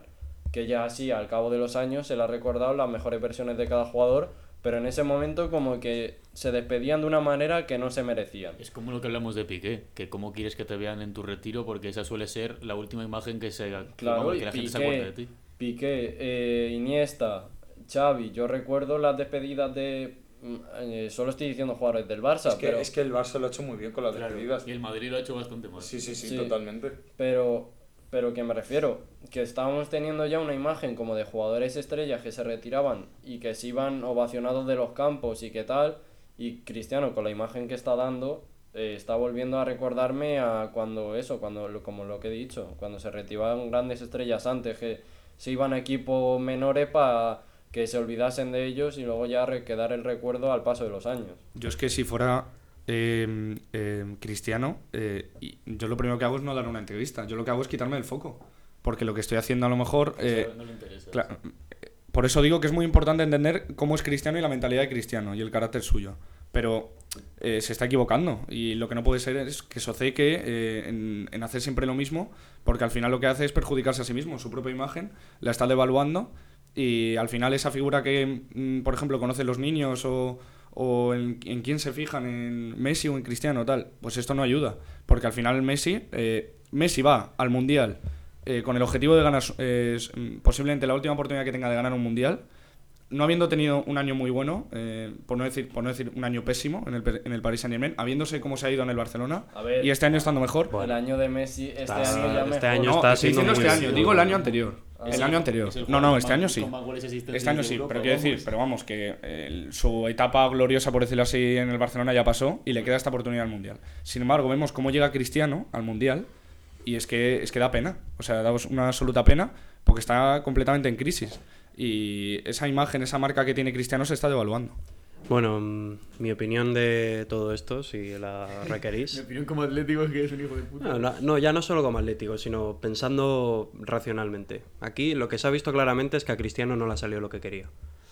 Que ya así al cabo de los años se le ha recordado las mejores versiones de cada jugador, pero en ese momento como que se despedían de una manera que no se merecían. Es como lo que hablamos de Piqué, que cómo quieres que te vean en tu retiro porque esa suele ser la última imagen que se Claro, que la gente se acuerda de ti. Piqué, eh, Iniesta, Xavi, yo recuerdo las despedidas de... mm, eh, solo estoy diciendo jugadores del Barça, Es que, pero... es que el Barça lo ha hecho muy bien con las Claro, despedidas. y el Madrid lo ha hecho bastante mal. Sí, sí, sí, Sí. totalmente. Pero, pero que me refiero, que estábamos teniendo ya una imagen como de jugadores estrellas que se retiraban y que se iban ovacionados de los campos y qué tal, y Cristiano con la imagen que está dando eh, está volviendo a recordarme a cuando eso, cuando como lo que he dicho, cuando se retiraban grandes estrellas antes que se iban a equipos menores para que se olvidasen de ellos y luego ya quedar el recuerdo al paso de los años. Yo es que si fuera eh, eh, cristiano, eh, y yo lo primero que hago es no dar una entrevista. Yo lo que hago es quitarme el foco. Porque lo que estoy haciendo a lo mejor... eh, Eso no le interesa. Cla- por eso digo que es muy importante entender cómo es Cristiano y la mentalidad de Cristiano y el carácter suyo. Pero eh, se está equivocando y lo que no puede ser es que se obceque eh, en, en hacer siempre lo mismo porque al final lo que hace es perjudicarse a sí mismo, su propia imagen, la está devaluando y al final esa figura que, mm, por ejemplo, conocen los niños o, o en, en quién se fijan, en Messi o en Cristiano tal, pues esto no ayuda. Porque al final Messi, eh, Messi va al Mundial eh, con el objetivo de ganar eh, posiblemente la última oportunidad que tenga de ganar un mundial, no habiendo tenido un año muy bueno, eh, por, no decir, por no decir un año pésimo en el, en el Paris Saint Germain, habiéndose cómo se ha ido en el Barcelona, ver. y este año estando mejor. el año de Messi, este Está- año ya este mejor. año no, está estoy siendo diciendo muy este año, digo el año anterior. Ah, el año anterior. El No, no, este año sí. Este año sí, Europa, pero quiero decir, pero vamos, que el- su etapa gloriosa, por decirlo así, en el Barcelona ya pasó y le queda esta oportunidad al Mundial. Sin embargo, vemos cómo llega Cristiano al Mundial y es que, es que da pena. O sea, da una absoluta pena porque está completamente en crisis. Y esa imagen, esa marca que tiene Cristiano se está devaluando. Bueno, mm, mi opinión de todo esto, si la [LAUGHS] Mi requerís. opinión como atlético es que es un hijo de puta. No, no, no, ya no solo como Atlético, sino pensando racionalmente. Aquí lo que se ha visto claramente es que a Cristiano no le ha salido lo que quería.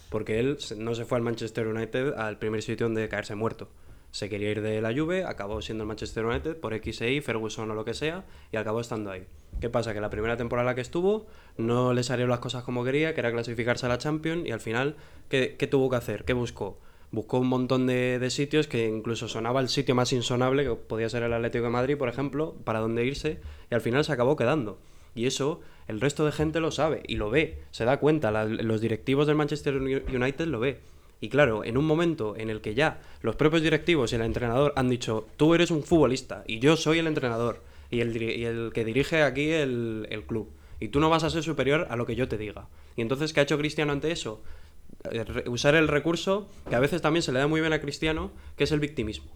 Porque él no se fue al Manchester United al primer sitio donde caerse muerto. Se quería ir de la Juve, acabó siendo el Manchester United por X e Y, Ferguson o lo que sea, y acabó estando ahí. ¿Qué pasa? Que la primera temporada que estuvo no le salieron las cosas como quería, que era clasificarse a la Champions, y al final, ¿qué, qué tuvo que hacer? ¿Qué buscó? Buscó un montón de, de sitios que incluso sonaba el sitio más insonable, que podía ser el Atlético de Madrid, por ejemplo, para dónde irse, y al final se acabó quedando. Y eso el resto de gente lo sabe y lo ve, se da cuenta, la- los directivos del Manchester Uni- United lo ve. Y claro, en un momento en el que ya los propios directivos y el entrenador han dicho, tú eres un futbolista y yo soy el entrenador y el, el que dirige aquí el, el club, y tú no vas a ser superior a lo que yo te diga. Y entonces, ¿qué ha hecho Cristiano ante eso? Eh, Usar el recurso que a veces también se le da muy bien a Cristiano, que es el victimismo.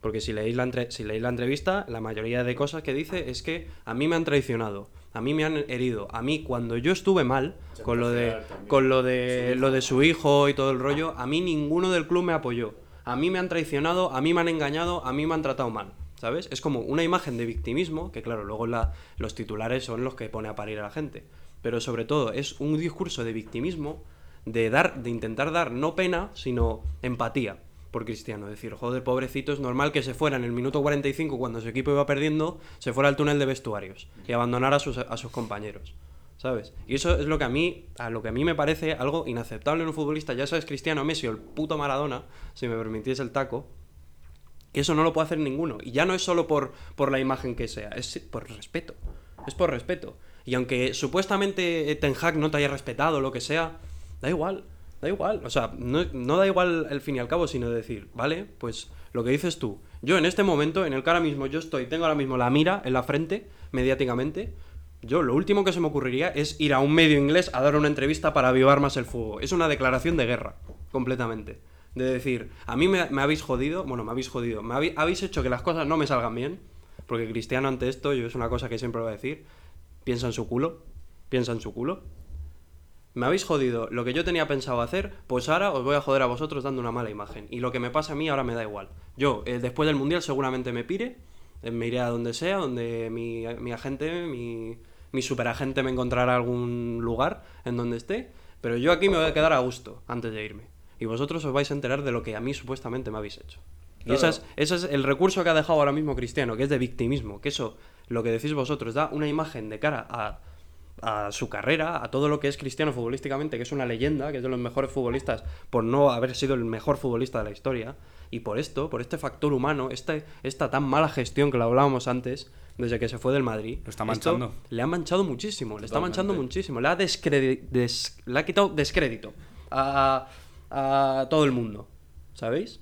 Porque si leéis, la entre- si leéis la entrevista, la mayoría de cosas que dice es que a mí me han traicionado, a mí me han herido, a mí cuando yo estuve mal con lo de con lo de lo de su hijo y todo el rollo, a mí ninguno del club me apoyó. A mí me han traicionado, a mí me han engañado, a mí me han tratado mal, ¿sabes? Es como una imagen de victimismo que claro, luego la- los titulares son los que pone a parir a la gente, pero sobre todo es un discurso de victimismo de dar de intentar dar no pena, sino empatía por Cristiano. Decir, joder, pobrecito, es normal que se fuera en el minuto 45 cuando su equipo iba perdiendo, se fuera al túnel de vestuarios y abandonara a sus, a sus compañeros. ¿Sabes? Y eso es lo que a mí, lo que a mí me parece algo inaceptable en un futbolista, ya sabes, Cristiano Messi o el puto Maradona, si me permitís el taco, que eso no lo puede hacer ninguno. Y ya no es solo por, por la imagen que sea, es por respeto. Es por respeto. Y aunque supuestamente Ten Hag no te haya respetado, lo que sea, da igual. Da igual. O sea, no, no da igual el fin y al cabo, sino decir, vale, pues lo que dices tú. Yo en este momento, en el que ahora mismo yo estoy, tengo ahora mismo la mira en la frente, mediáticamente, yo lo último que se me ocurriría es ir a un medio inglés a dar una entrevista para avivar más el fuego. Es una declaración de guerra, completamente. De decir, a mí me, me habéis jodido, bueno, me habéis jodido, me habéis, hecho que las cosas no me salgan bien, porque Cristiano ante esto, yo es una cosa que siempre voy a decir, piensa en su culo, piensa en su culo. Me habéis jodido lo que yo tenía pensado hacer, pues ahora os voy a joder a vosotros dando una mala imagen. Y lo que me pasa a mí ahora me da igual. Yo, eh, después del Mundial, seguramente me pire, eh, me iré a donde sea, donde mi, mi agente, mi, mi superagente me encontrará algún lugar en donde esté, pero yo aquí me voy a quedar a gusto antes de irme. Y vosotros os vais a enterar de lo que a mí supuestamente me habéis hecho. Y esa es- ese es el recurso que ha dejado ahora mismo Cristiano, que es de victimismo, que eso, lo que decís vosotros, da una imagen de cara a, a su carrera, a todo lo que es Cristiano futbolísticamente, que es una leyenda, que es de los mejores futbolistas por no haber sido el mejor futbolista de la historia, y por esto, por este factor humano, este, esta tan mala gestión que lo hablábamos antes, desde que se fue del Madrid, Lo está esto manchando. le ha manchado muchísimo, le está manchando muchísimo, le ha, descredi- des- le ha quitado descrédito a, a todo el mundo, ¿sabéis?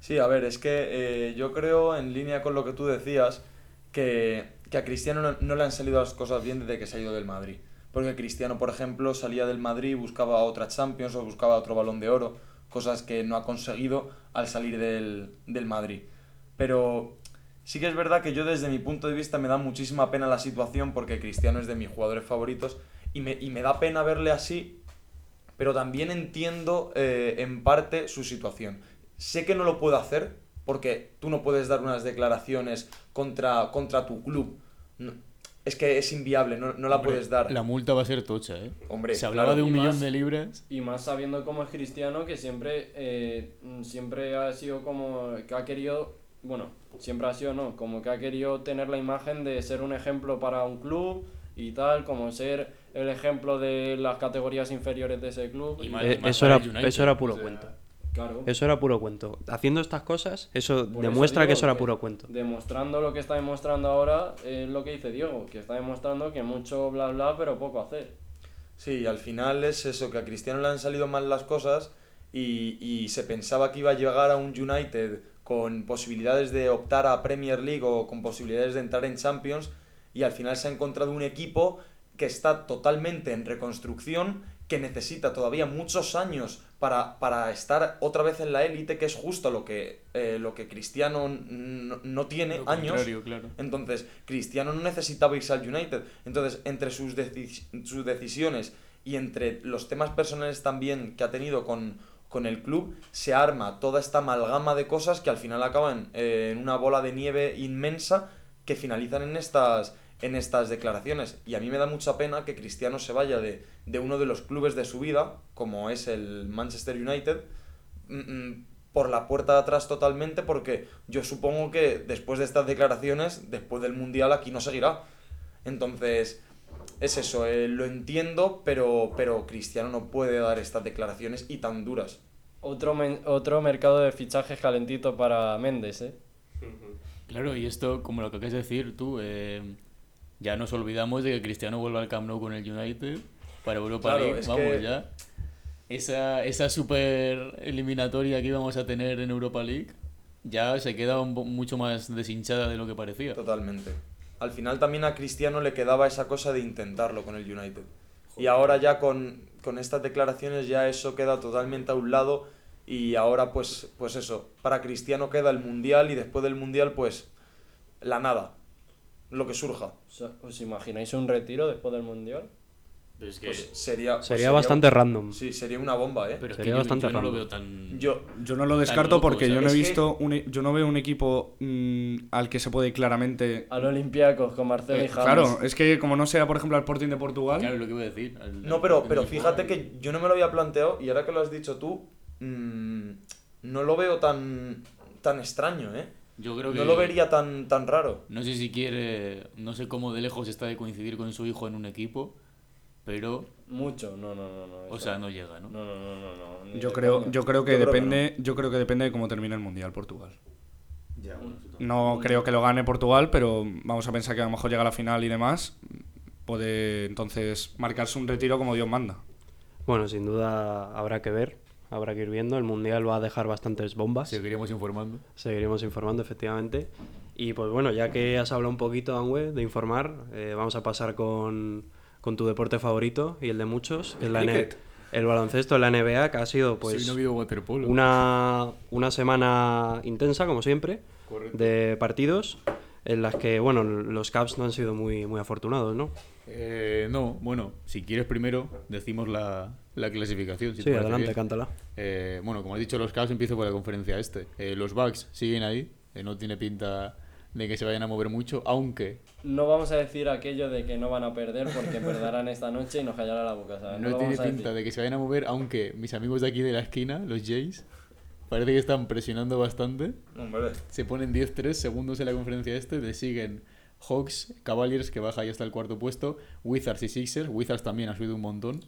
Sí, a ver, es que eh, yo creo, en línea con lo que tú decías, que, que a Cristiano no, le han salido las cosas bien desde que se ha ido del Madrid. Porque Cristiano, por ejemplo, salía del Madrid, buscaba otra Champions o buscaba otro balón de oro, cosas que no ha conseguido al salir del, del Madrid. Pero sí que es verdad que yo desde mi punto de vista me da muchísima pena la situación porque Cristiano es de mis jugadores favoritos y me, y me da pena verle así pero también entiendo eh, en parte su situación. Sé que no lo puedo hacer porque tú no puedes dar unas declaraciones contra, contra tu club. No, es que es inviable, no, no la Hombre, puedes dar. La multa va a ser tocha, ¿eh? Hombre, Se hablaba claro. de un millón más- de libras. Y más sabiendo cómo es Cristiano, que siempre, eh, siempre ha sido como que ha querido, bueno, siempre ha sido, no, como que ha querido tener la imagen de ser un ejemplo para un club y tal, como ser el ejemplo de las categorías inferiores de ese club. Y y- más- Eh, más eso, era, eso era puro o sea, cuento. Claro. Eso era puro cuento. Haciendo estas cosas, eso Por demuestra digo que eso era que puro cuento. Demostrando lo que está demostrando ahora, es lo que dice Diego, que está demostrando que mucho bla bla, pero poco hacer. Sí, al final es eso, que a Cristiano le han salido mal las cosas y, y se pensaba que iba a llegar a un United con posibilidades de optar a Premier League o con posibilidades de entrar en Champions y al final se ha encontrado un equipo que está totalmente en reconstrucción, que necesita todavía muchos años para, para estar otra vez en la élite, que es justo lo que, eh, lo que Cristiano n- no tiene Lo años. claro. Entonces, Cristiano no necesitaba irse al United. Entonces, entre sus, deci- sus decisiones y entre los temas personales también que ha tenido con, con el club, se arma toda esta amalgama de cosas que al final acaban eh, en una bola de nieve inmensa que finalizan en estas, en estas declaraciones. Y a mí me da mucha pena que Cristiano se vaya de, de uno de los clubes de su vida, como es el Manchester United, mm, mm, por la puerta de atrás totalmente, porque yo supongo que después de estas declaraciones, después del Mundial, aquí no seguirá. Entonces, es eso, eh, lo entiendo, pero, pero Cristiano no puede dar estas declaraciones y tan duras. Otro, otro mercado de fichajes calentito para Méndez, ¿eh? Claro, y esto, como lo que acabas de decir tú, eh, ya nos olvidamos de que Cristiano vuelva al Camp Nou con el United para Europa Claro, League. Vamos, que- ya. Esa, esa super eliminatoria que íbamos a tener en Europa League ya se queda un mucho más deshinchada de lo que parecía. Totalmente. Al final también a Cristiano le quedaba esa cosa de intentarlo con el United. Y ahora ya con, con estas declaraciones ya eso queda totalmente a un lado y ahora pues, pues eso, para Cristiano queda el Mundial y después del Mundial pues la nada, lo que surja. O sea, ¿Os imagináis un retiro después del Mundial? Pero es que, Pues sería, pues Sería bastante random. Sí, sería una bomba, ¿eh? pero es que sería yo, bastante yo no lo veo tan... Yo, Yo no lo descarto loco, porque yo no he visto un, e- yo no veo un equipo mm, al que se puede claramente Al Olympiacos con Marcelo Eh, y James. claro, es que como no sea por ejemplo el Sporting de Portugal, Claro, lo que iba a decir. al- No, pero, al- pero al- fíjate que yo no me lo había planteado y ahora que lo has dicho tú, mm, no lo veo tan, tan extraño, ¿eh? Yo creo que... No lo vería tan, tan raro. No sé si quiere... No sé cómo de lejos está de coincidir con su hijo en un equipo, pero... Mucho, no, no, no. no O sea, no llega, ¿no? No, no, no, no. yo creo yo creo que Yo creo que depende yo creo que depende de cómo termine el mundial Portugal. Ya, bueno. No creo que lo gane Portugal, pero vamos a pensar que a lo mejor llega a la final y demás, puede entonces marcarse un retiro como Dios manda. Bueno, sin duda habrá que ver, habrá que ir viendo. El Mundial va a dejar bastantes bombas. Seguiremos informando. Seguiremos informando, efectivamente. Y pues bueno, ya que has hablado un poquito, Anwe, de informar, eh, vamos a pasar con, con tu deporte favorito y el de muchos, que es la N- el baloncesto, la NBA, que ha sido Sí, pues no ha una, una semana intensa, como siempre, de partidos. en las que, bueno, los Caps no han sido muy, muy afortunados, ¿no? Eh, no, bueno, si quieres primero decimos la, la clasificación. si Sí, adelante, bien. cántala. Eh, bueno, como has dicho los Cavs, empiezo por la conferencia este. Eh, los Bucks siguen ahí, eh, no tiene pinta de que se vayan a mover mucho, aunque No vamos a decir aquello de que no van a perder porque perderán esta noche y nos callará la boca. ¿sabes? no, tiene pinta de que se vayan a mover, aunque mis amigos de aquí de la esquina, los Jays, parece que están presionando bastante. Hombre, Se ponen 10-3 segundos en la conferencia este, le siguen Hawks, Cavaliers, que baja ahí hasta el cuarto puesto, Wizards y Sixers, Wizards también ha subido un montón.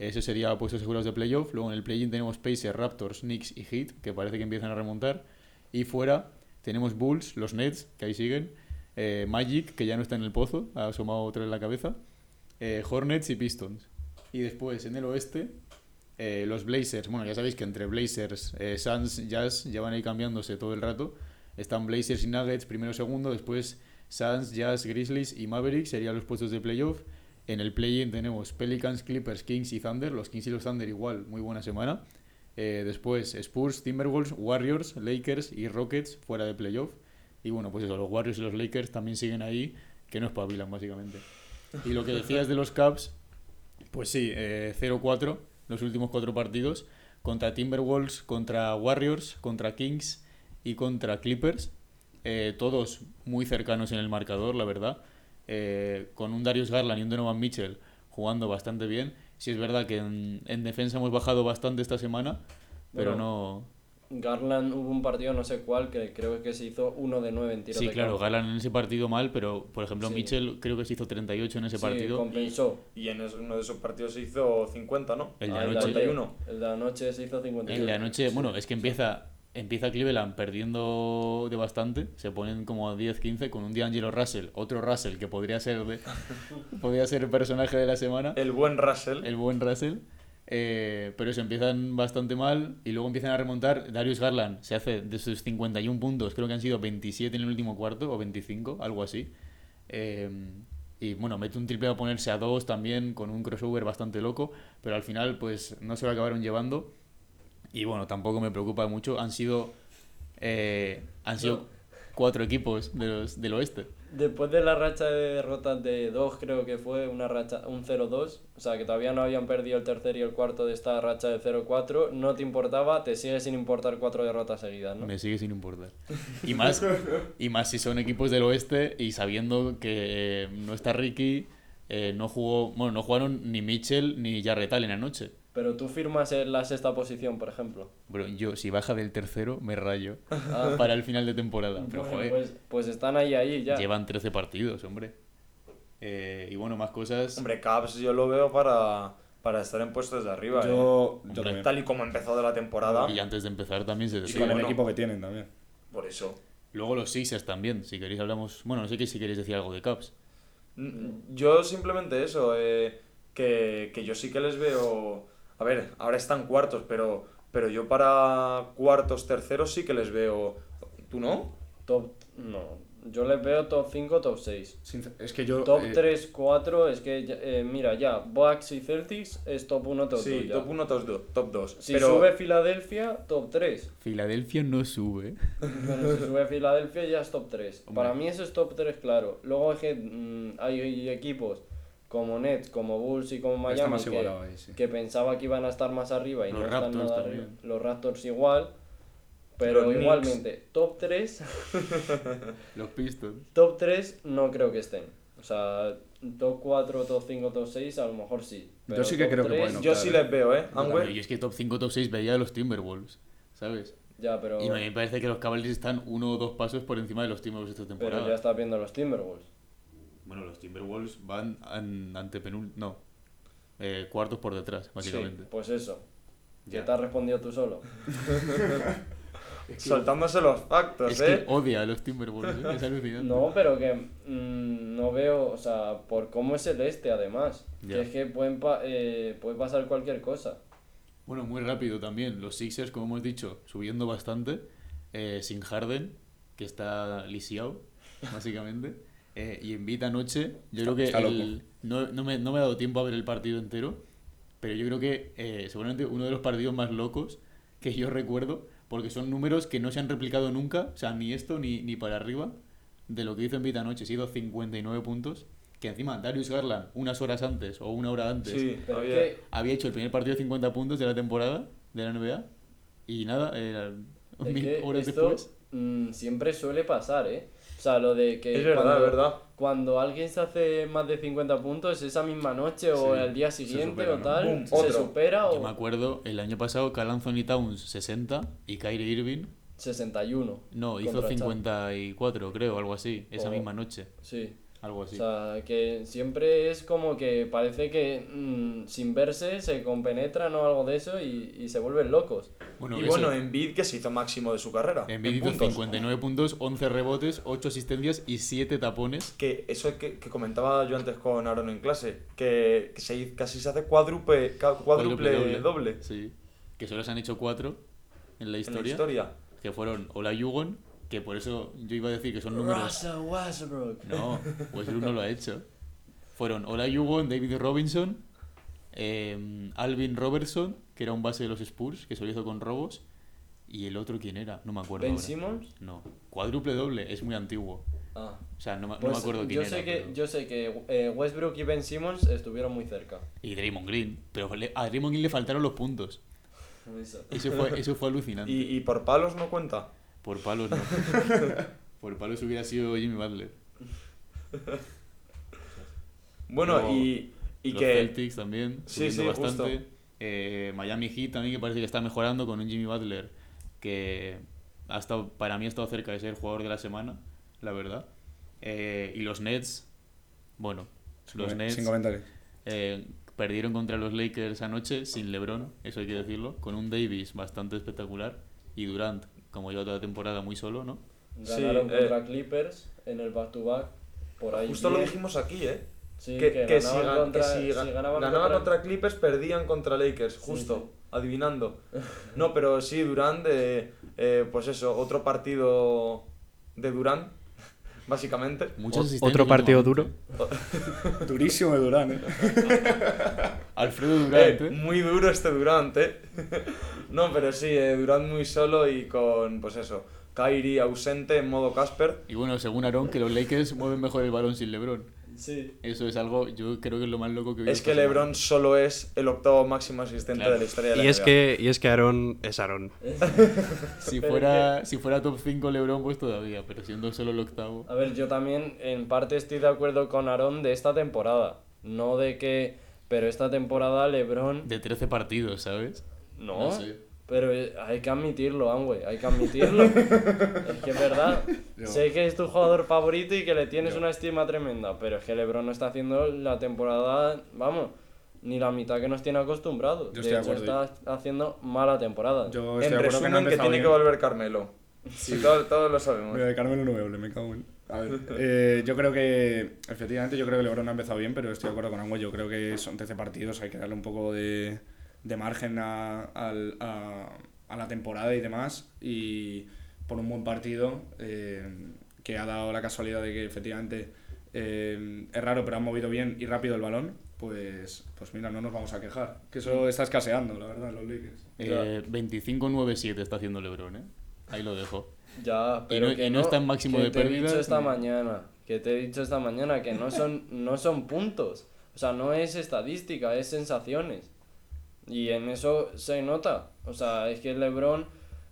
Eso sería puestos seguros de playoff. Luego en el play-in tenemos Pacers, Raptors, Knicks y Heat, que parece que empiezan a remontar. Y fuera tenemos Bulls, los Nets, que ahí siguen. eh, Magic, que ya no está en el pozo, ha asomado otro en la cabeza. eh, Hornets y Pistons. Y después en el oeste, eh, los Blazers. Bueno, ya sabéis que entre Blazers, Suns, Jazz ya van a ir cambiándose todo el rato. Están Blazers y Nuggets primero segundo, después Suns, Jazz, Grizzlies y Mavericks serían los puestos de playoff. En el play-in tenemos Pelicans, Clippers, Kings y Thunder. Los Kings y los Thunder igual, muy buena semana. Eh, después Spurs, Timberwolves, Warriors, Lakers y Rockets fuera de playoff. Y bueno, pues eso, los Warriors y los Lakers también siguen ahí, que no espabilan básicamente. Y lo que decías de los Cavs, pues sí, eh, 0-4 los últimos cuatro partidos contra Timberwolves, contra Warriors, contra Kings y contra Clippers. Eh, todos muy cercanos en el marcador, la verdad. Eh, con un Darius Garland y un Donovan Mitchell jugando bastante bien. Sí es verdad que en, en defensa hemos bajado bastante esta semana, pero Bueno, no... Garland hubo un partido, no sé cuál, que creo que se hizo uno de 9 en tiro Sí, de claro, campo. Garland en ese partido mal, pero por ejemplo Sí. Mitchell creo que se hizo 38 en ese Sí, partido. compensó. y en uno de esos partidos se hizo 50, ¿no? El de Ah, anoche. 51. El de anoche se hizo 51. En la noche, bueno, es que empieza, empieza Cleveland perdiendo de bastante, se ponen como a 10-15 con un D'Angelo Russell, otro Russell que podría ser de, [LAUGHS] podría ser personaje de la semana, El buen Russell. el buen Russell. eh, pero eso, empiezan bastante mal y luego empiezan a remontar. Darius Garland se hace de sus 51 puntos, creo que han sido 27 en el último cuarto o 25, algo así. Eh, y bueno, mete un triple a ponerse a dos también con un crossover bastante loco, pero al final pues no se lo acabaron llevando. Y bueno, tampoco me preocupa mucho. Han sido, eh, han sido cuatro equipos de los, del oeste. Después de la racha de derrotas de 2, creo que fue una racha, un 0-2, o sea que todavía no habían perdido el tercer y el cuarto de esta racha de 0-4, no te importaba, te sigue sin importar cuatro derrotas seguidas, ¿no? Me sigue sin importar. [LAUGHS] Y más, y más si son equipos del oeste y sabiendo que eh, no está Ricky, eh, no jugó, bueno, no jugaron ni Mitchell ni Jarrett Allen anoche. Pero tú firmas en la sexta posición, por ejemplo. Bueno, yo si baja del tercero me rayo [LAUGHS] Ah. para el final de temporada. Pero Bueno, joder, pues, pues están ahí, ahí ya. llevan 13 partidos, hombre. Eh, y bueno, más cosas. Hombre, Cavs yo lo veo para, para estar en puestos de arriba. Yo, ¿eh? yo. Tal y como empezó de la temporada. Y antes de empezar también se Y decía. con el bueno. equipo que tienen también. Por eso. Luego los Sixers también, si queréis hablamos... Bueno, no sé que si queréis decir algo de Caps. Mm, Yo simplemente eso, eh, que, que yo sí que les veo... A ver, ahora están cuartos, pero, pero yo para cuartos, terceros sí que les veo... ¿Tú no? Top, no. Yo les veo top 5, top 6. Sincer- Es que yo. Top eh, 3, 4, es que, ya- eh, mira, ya, Bucks y Celtics es top 1, top 2. sí, top 1, top 2. Top 2. Si pero sube Filadelfia, top 3. Filadelfia no sube. [LAUGHS] Pero si sube Filadelfia ya es top 3. Hombre. Para mí eso es top 3, claro. Luego es que mm, hay equipos como Nets, como Bulls y como Miami más que, igualado ahí, sí. que pensaba que iban a estar más arriba y Los no están nada arriba. Los Raptors igual. Pero Los Knicks. igualmente, top 3, [LAUGHS] Los Pistons. top 3 no creo que estén. O sea, top 4, top 5, top 6 a lo mejor sí. Yo Pero sí que creo que 3, pueden yo sí eh. les veo, ¿eh? Pero Angüe. yo es que top 5, top 6 veía a los Timberwolves, ¿sabes? Ya, pero, Y me parece que los Cavaliers están uno o dos pasos por encima de los Timberwolves esta pero temporada. ya estás viendo los Timberwolves. Bueno, los Timberwolves van an- ante penúltimo... No. Eh, cuartos por detrás, básicamente. Pues eso. Que Ya. te has respondido tú solo. [LAUGHS] Soltándose los factos, Es ¿eh? que odia a los Timberwolves, ¿eh? es alucinante. No, pero que mm, no veo, o sea, por cómo es el este además. Ya. Que es que pueden pa- eh, puede pasar cualquier cosa. Bueno, muy rápido también. Los Sixers, como hemos dicho, subiendo bastante. eh, sin Harden, que está lisiado, básicamente. [LAUGHS] Eh, y en Vita anoche, yo creo que el- no, no me, no me ha dado tiempo a ver el partido entero, pero yo creo que eh, seguramente uno de los partidos más locos que yo recuerdo, porque son números que no se han replicado nunca, o sea, ni esto ni, ni para arriba. de lo que hizo en Vita anoche, se hizo 59 puntos, que encima Darius Garland, unas horas antes o una hora antes, Sí, había- había hecho el primer partido de 50 puntos de la temporada de la NBA y nada, era Es mil horas esto después. mm, siempre suele pasar, ¿eh? O sea, lo de que Es verdad, cuando, es verdad. cuando alguien se hace más de 50 puntos esa misma noche o Sí, el día siguiente supera, o ¿no? tal, Boom, se otro. supera Yo me o acuerdo el año pasado Carl Anthony Towns 60 y Kyrie Irving 61. no, hizo contra Chad. 54 creo, algo así, esa O- misma noche, Sí. algo así. O sea, que siempre es como que parece que mm, sin verse se compenetran o algo de eso y, y se vuelven locos. Bueno, y bueno, Embiid que se hizo máximo de su carrera. Embiid en hizo puntos. 59 puntos, 11 rebotes, 8 asistencias y 7 tapones. Que eso que, que comentaba yo antes con Aaron en clase, que, que se, casi se hace cuádruple, cuádruple doble, Sí, que solo se han hecho 4 en la en historia, la historia. que fueron Ola Yugon, que por eso yo iba a decir que son números... Russell Westbrook. No, Westbrook no lo ha hecho. Fueron Ola Yugon, David Robinson, eh, Alvin Robertson, que era un base de los Spurs, que se lo hizo con robos, y el otro quién era, no me acuerdo. Ben ahora. Simmons. No, cuádruple doble, es muy antiguo. Ah. O sea, no, me- no Pues me acuerdo quién yo era. sé que pero- yo sé que eh, Westbrook y Ben Simmons estuvieron muy cerca. Y Draymond Green. Pero le- a Draymond Green le faltaron los puntos. Eso. Eso fue, [LAUGHS] eso fue alucinante. Y, y por palos no cuenta. Por palos no. [LAUGHS] Por palos hubiera sido Jimmy Butler. Bueno, y, y los que... Celtics también, Sí, subiendo sí, bastante. Eh, Miami Heat también que parece que está mejorando con un Jimmy Butler que ha estado, para mí ha estado cerca de ser jugador de la semana, la verdad. Eh, y los Nets, bueno, los Sin- Nets Sin comentarios. eh, perdieron contra los Lakers anoche sin LeBron, eso hay que decirlo, con un Davis bastante espectacular y Durant, como lleva toda la temporada muy solo, ¿no? Sí, Ganaron eh, contra Clippers en el back-to-back. Por ahí Justo lo bien. dijimos aquí, ¿eh? Sí, que, que, que si, contra, que si si ga- ganaban ganaban contra- contra Clippers, perdían contra Lakers, justo, adivinando. [LAUGHS] No, pero sí, Durant, eh, eh, pues eso, otro partido de Durant, básicamente. Otro partido duro. [LAUGHS] Durísimo de Durán, ¿eh? [LAUGHS] Alfredo Durant, Eh, ¿eh? muy duro este Durant, ¿eh? no, pero sí, eh, Durant muy solo y con, pues eso, Kyrie ausente en modo Casper. Y bueno, según Aaron, que los Lakers mueven mejor el balón sin LeBron. Sí. Eso es algo, yo creo que es lo más loco que he Es que semana. LeBron solo es el octavo máximo asistente Claro. de la historia de la Y es que, y es que Aaron es Aaron. [LAUGHS] Si fuera, si fuera top 5 LeBron, pues todavía, pero siendo solo el octavo. A ver, yo también en parte estoy de acuerdo con Aaron de esta temporada. No de que. Pero esta temporada LeBron. De 13 partidos, ¿sabes? No. No sé. Pero eh, hay que admitirlo, Angüe, hay que admitirlo. es que es verdad. Yo- Sé que es tu jugador favorito y que le tienes una estima tremenda, pero es que LeBron no está haciendo la temporada, vamos, ni la mitad que nos tiene acostumbrados. Yo de estoy de hecho, acuerdo. está haciendo mala temporada. Yo estoy En de acuerdo que no resumen, que, tiene bien. que volver Carmelo. [LAUGHS] Sí, todo- todos lo sabemos. Mira, de Carmelo no me hable, me cago en. A ver, [LAUGHS] eh, yo creo que, efectivamente, yo creo que LeBron ha empezado bien, pero estoy de acuerdo con Angüe. Yo creo que son 13 partidos, hay que darle un poco de, de margen a, al- a- a la temporada y demás. Y por un buen partido, eh, que ha dado la casualidad de que efectivamente eh, es raro, pero ha movido bien y rápido el balón, pues, pues mira, no nos vamos a quejar. Que eso está escaseando, la verdad, los Lakers. Eh, 25-9-7 está haciendo LeBron, ¿eh? Ahí lo dejo. Ya, Y pero no- que y no está en máximo que de te he pérdidas, dicho esta mañana, que te he dicho esta mañana que no son, no son puntos. O sea, no es estadística, es sensaciones. Y en eso se nota. O sea, es que LeBron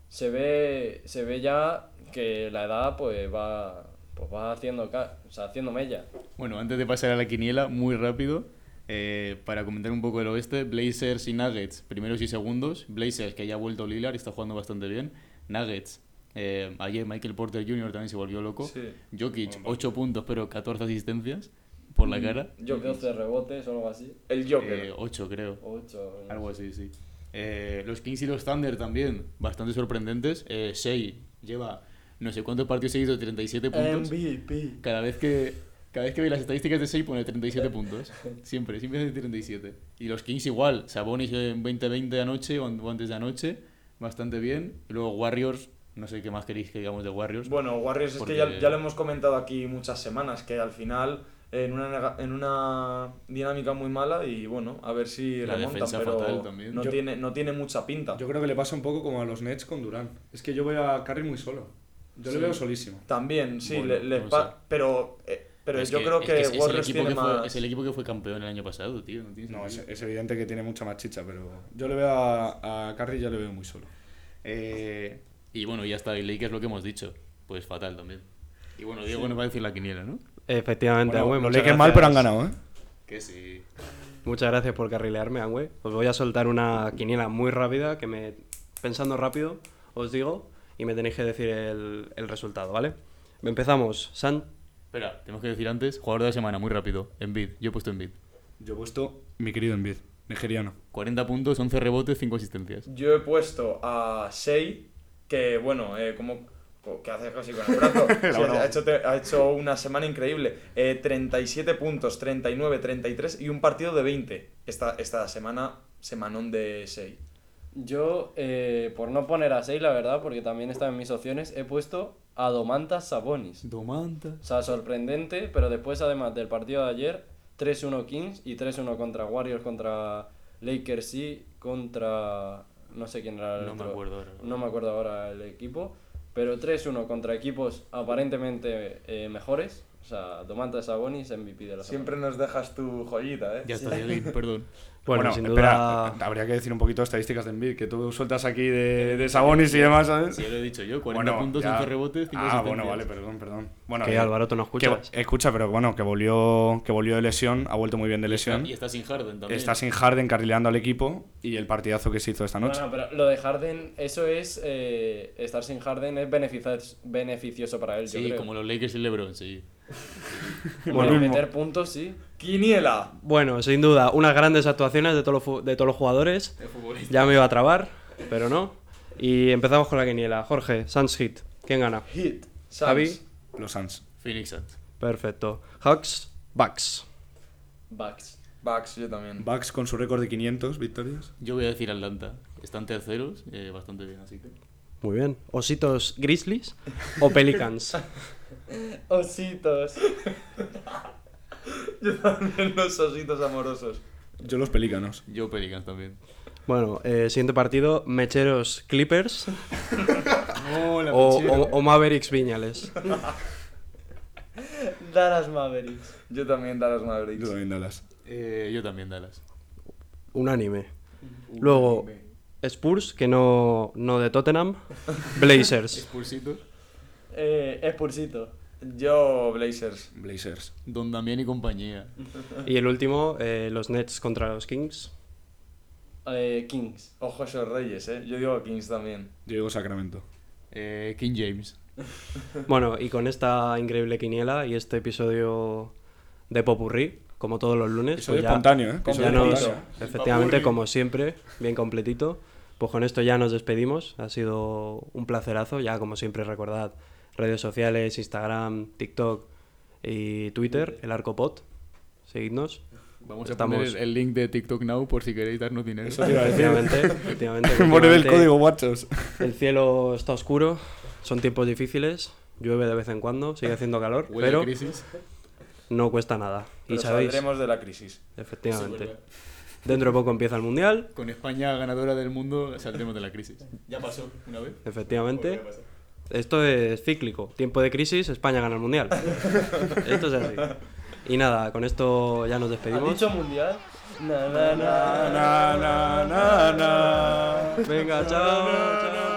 se ve, se ve ya que la edad pues va, pues va haciendo, o sea, haciendo mella. Bueno, antes de pasar a la quiniela, muy rápido, eh, para comentar un poco el oeste, Blazers y Nuggets, primeros y segundos. Blazers, que ya ha vuelto Lillard y está jugando bastante bien. Nuggets, eh, ayer Michael Porter Jr. también se volvió loco. Sí. Jokic, 8 puntos, pero 14 asistencias por la cara. Yo creo 11 rebotes o algo así. El Joker. 8 creo. 8. Algo así, sí. Eh, los Kings y los Thunder también, bastante sorprendentes. Eh, Shea lleva no sé cuántos partidos seguidos de 37 puntos. MVP. Cada vez que cada vez que ve las estadísticas de Shea pone 37 [LAUGHS] puntos. Siempre, siempre hace 37. Y los Kings igual, Sabonis en 20-20 anoche o an- o antes de anoche, bastante bien. Y luego Warriors, no sé qué más queréis que digamos de Warriors. Bueno, Warriors es Porque- que ya, ya lo hemos comentado aquí muchas semanas, que al final en una, nega- en una dinámica muy mala y bueno, a ver si La remontan, defensa pero fatal también. No, Yo- tiene, no tiene mucha pinta. Yo creo que le pasa un poco como a los Nets con Durán. Es que yo veo a Curry muy solo. Yo le veo solísimo. También, sí, Bueno, le, le no pa- sé. pero, eh, pero Es yo creo es que, es, el Warriors equipo tiene que fue, más... es el equipo que fue campeón el año pasado, tío. No, tiene No, es, es evidente que tiene mucha más chicha, pero yo le veo a, a Curry ya le veo muy solo. Eh, y bueno, ya está. Y Lakers lo que hemos dicho. Pues fatal también. Y bueno, Diego nos va a decir la quiniela, ¿no? Efectivamente, Bueno, Angüe, los muchas Lakers mal, pero han ganado, ¿eh? Que sí. Muchas gracias por carrilearme, Angüe. Os voy a soltar una quiniela muy rápida que me pensando rápido os digo y me tenéis que decir el, el resultado, ¿vale? Empezamos. San Espera, tenemos que decir antes, jugador de la semana, muy rápido. Envid, yo he puesto Envid. Yo he puesto mi querido Envid, nigeriano. 40 puntos, 11 rebotes, 5 asistencias. Yo he puesto a Shea, que bueno, eh, como co- que hace casi con el brazo. [LAUGHS] Sí, ha, hecho, ha hecho una semana increíble. Eh, 37 puntos, 39, 33 y un partido de 20. Esta, esta semana, semanón de Shea. Yo, eh, por no poner a 6, la verdad, porque también está en mis opciones, he puesto a Domantas Sabonis. Domanta. O sea, sorprendente, pero después, además del partido de ayer, 3-1 Kings y 3-1 contra Warriors, contra Lakers y contra. No sé quién era el No me otro. acuerdo ahora. No me acuerdo ahora el equipo. Pero 3-1 contra equipos aparentemente eh, mejores. O sea, Domantas Sabonis MVP de la Siempre nos dejas tu joyita, ¿eh? Ya está, Diego, perdón. [LAUGHS] Bueno, sin espera, duda. habría que decir un poquito de estadísticas de Envid, que tú sueltas aquí de, de Sabonis y demás, ¿sabes? Sí, ya lo he dicho yo, 40 puntos, ya. 11 rebotes, 5 Ah, bueno, vale, perdón, perdón. Bueno, Que Álvaro, tú no escuchas. que- escucha, pero bueno, que volvió, que volvió de lesión, ha vuelto muy bien de Y está, lesión. y está sin Harden también. Está sin Harden carrileando al equipo y el partidazo que se hizo esta noche. Bueno, pero lo de Harden, eso es. eh, estar sin Harden es beneficioso para él, yo Sí, creo. como los Lakers y LeBron, sí. Bueno, meter puntos, sí. Quiniela. Bueno, sin duda, unas grandes actuaciones de todos los, fu- de todos los jugadores. Ya me iba a trabar, pero no. Y empezamos con la quiniela. Jorge, Suns Hit. ¿Quién gana? Hit. Javi. Suns. Los Suns. Phoenix Suns. Perfecto. Hawks, Bucks. Bucks. Bucks, yo también. Bucks con su récord de 500 victorias. Yo voy a decir Atlanta. Están terceros, eh, bastante bien, así que. Muy bien. Ositos Grizzlies o Pelicans. [LAUGHS] [LAUGHS] Ositos. Yo también los ositos amorosos. Yo los pelícanos. Yo Pelicans también. Bueno, eh, siguiente partido, Mecheros Clippers o, o- o Mavericks Viñales. Dallas Mavericks. Yo también Dallas Yo Mavericks. también Dallas. Eh, yo también, Dallas. Unánime. Luego, Spurs, que no, no de Tottenham. Blazers. [LAUGHS] Eh, Spursito. Yo Blazers. Blazers. Don Damián y compañía. Y el último, eh, los Nets contra los Kings. Eh, Kings. Ojo esos reyes, ¿eh? Yo digo Kings también. Yo digo Sacramento. Eh, King James. [LAUGHS] Bueno, y con esta increíble quiniela y este episodio de Popurrí, como todos los lunes, Episodio pues ya, espontáneo, ¿eh? ya nos, efectivamente, como siempre, bien completito. Pues con esto ya nos despedimos. Ha sido un placerazo. Ya, como siempre, recordad redes sociales, Instagram, TikTok y Twitter, el Arcopod. Seguidnos. Vamos a poner el, link de TikTok Now por si queréis darnos dinero. Eso. [LAUGHS] Efectivamente, efectivamente, [LAUGHS] Poner el código WhatsApp. El cielo está oscuro, son tiempos difíciles, llueve de vez en cuando, sigue haciendo calor, Huele pero crisis. no cuesta nada. Y sabéis, saldremos de la crisis. efectivamente, dentro de poco empieza el mundial, Con España ganadora del mundo saldremos de la crisis. Ya pasó una vez. efectivamente. Esto es cíclico, tiempo de crisis, España gana el mundial. [LAUGHS] Esto es así. Y nada, con esto ya nos ¿Has despedimos. dicho mundial? Na, na, na. Na, na, na, na. Venga, chao, chao.